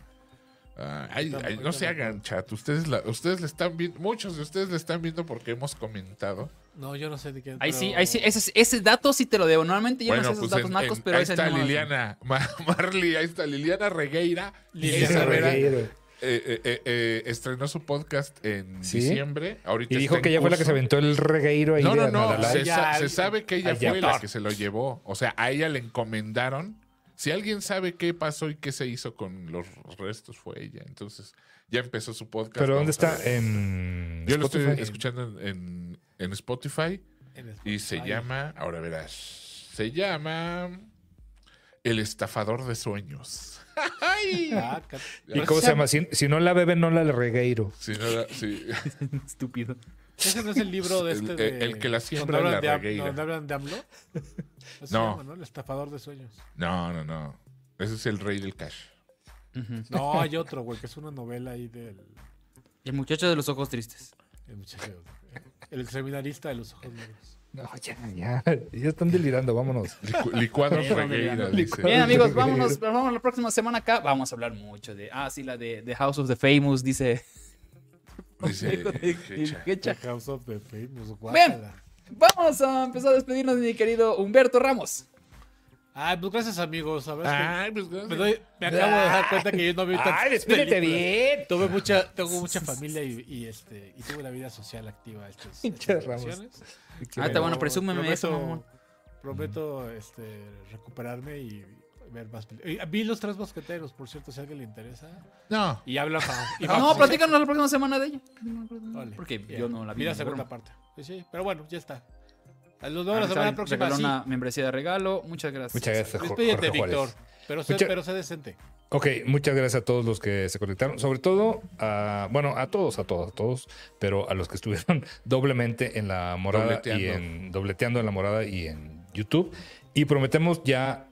Ah, ay, Ahorita- ay, no se hagan chat. Ustedes, la, ustedes le están viendo, muchos de ustedes le están viendo porque hemos comentado. No, yo no sé de qué. Ahí sí, ahí sí, ese, ese dato sí te lo debo. Normalmente yo no sé esos pues datos en- nacos, en- pero ahí ese está no- Liliana, [LAUGHS] Ma- Marley, ahí está Liliana Regueira. Liliana Regueiro. eh, eh, eh, eh, estrenó su podcast en ¿Sí? diciembre. Ahorita Y dijo que ella fue la que se aventó el regueiro ahí No, no, no. Se, sa- se sabe que ella fue la que se lo llevó. O sea, a ella le encomendaron. Si alguien sabe qué pasó y qué se hizo con los restos, fue ella. Entonces, ya empezó su podcast. ¿Pero dónde está? En Yo lo Spotify. estoy escuchando en, en- en Spotify en y se llama, ahora verás, se llama El estafador de sueños. [LAUGHS] ¡Ay! Ah, ¿Y cómo se llama? Si, si no la bebe, no la regueiro. Sí, no, la- sí. [LAUGHS] Estúpido. Ese no es el libro de este el- de. el que la siembra donde hablan la de. Donde hablan de AMLO. No. llama, ¿no? El estafador de sueños. No, no, no. Ese es el rey del cash. No, hay otro, güey, que es una novela ahí del. El muchacho de los ojos tristes. El muchacho. El seminarista de los ojos negros. No, ya, ya. Ya están delirando, vámonos. Licu-. Licuados. Bien, amigos, vámonos, vamos la próxima semana acá. Vamos a hablar mucho de. Ah, sí, la de, de House of the Famous, dice. Dice Hecha. Hecha. The House of the Famous. Bien. Vamos a empezar a despedirnos de mi querido Humberto Ramos. Ay, pues gracias, amigos. A ver, es que Ay, pues, me, doy- me acabo de dar cuenta que yo no vi tantas Ay, despídete bien. Tuve mucha, tengo mucha familia y, y, este, y tuve una vida social activa. Estas, estas Ramos. Ah, está bueno, presúmeme eso, prometo- mamón. Prometo este, recuperarme y ver más películas. Vi los tres mosqueteros, por cierto, si a alguien le interesa. No. Y habla para. y No, platícanos la próxima semana de ella. Vale, Porque bien. yo no la vi. Vi la segunda broma. parte. Sí, sí, pero bueno, ya está. A Los Ah, vemos la semana próxima. Sí. una membresía de regalo. Muchas gracias. Muchas gracias, Despídete. Víctor. Pero sé, Mucha- pero sé decente. Ok, muchas gracias a todos los que se conectaron, sobre todo a, bueno, a todos, a todos, a todos, pero a los que estuvieron [LAUGHS] doblemente en la morada y en dobleteando en la morada y en YouTube. Y prometemos ya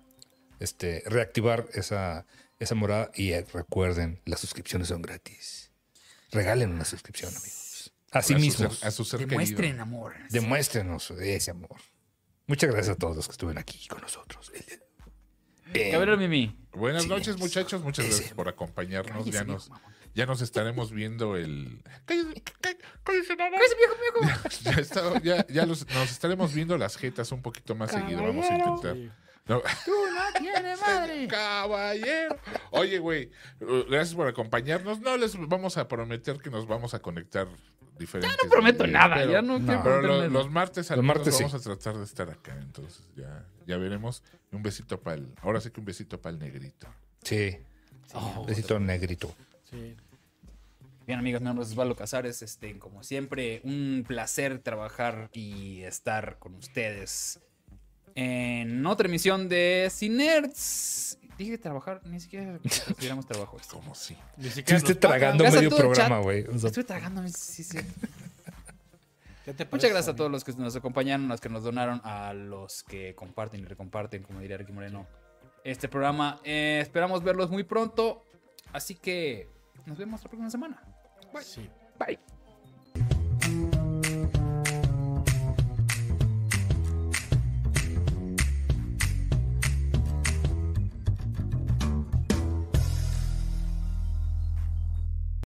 este, reactivar esa, esa morada y eh, recuerden, las suscripciones son gratis. Regalen una suscripción, amigos. Así a su mismos. a su ser Demuestren querido. amor. Demuéstrenos ese amor. Muchas gracias a todos los que estuvieron aquí con nosotros. Cabrero Mimi. Buenas Sí. noches, muchachos. Muchas gracias por acompañarnos. Cállese, Ya nos, ya nos estaremos viendo el. Cállese, viejo, viejo. [LAUGHS] Ya, está- ya- ya los- nos estaremos viendo las jetas un poquito más seguido. Vamos a intentar. No. Tú no tienes [LAUGHS] madre. Caballero. Oye, güey, gracias por acompañarnos. No les vamos a prometer que nos vamos a conectar diferentes. No prometo días, nada. pero- ya no, quiero Pero los nada. martes al Los menos martes sí. vamos a tratar de estar acá. Entonces ya, ya veremos. Un besito para el. Ahora sí que un besito para el negrito. Sí, Oh, besito negrito. Sí. Bien, amigos, mi nombre es Osvaldo Casares. Este, como siempre, un placer trabajar y estar con ustedes en otra emisión de Cinerts. Dije trabajar, ni siquiera consideramos trabajo esto. Como [LAUGHS] sí. Ni siquiera Estuviste tragando medio programa, güey. O sea, Estoy tragando, sí, sí. [LAUGHS] ¿Qué te Muchas gracias a todos los que nos acompañaron, a los que nos donaron, a los que comparten y recomparten, como diría Ricky Moreno, este programa. Eh, esperamos verlos muy pronto. Así que nos vemos la próxima semana. Sí. Bye.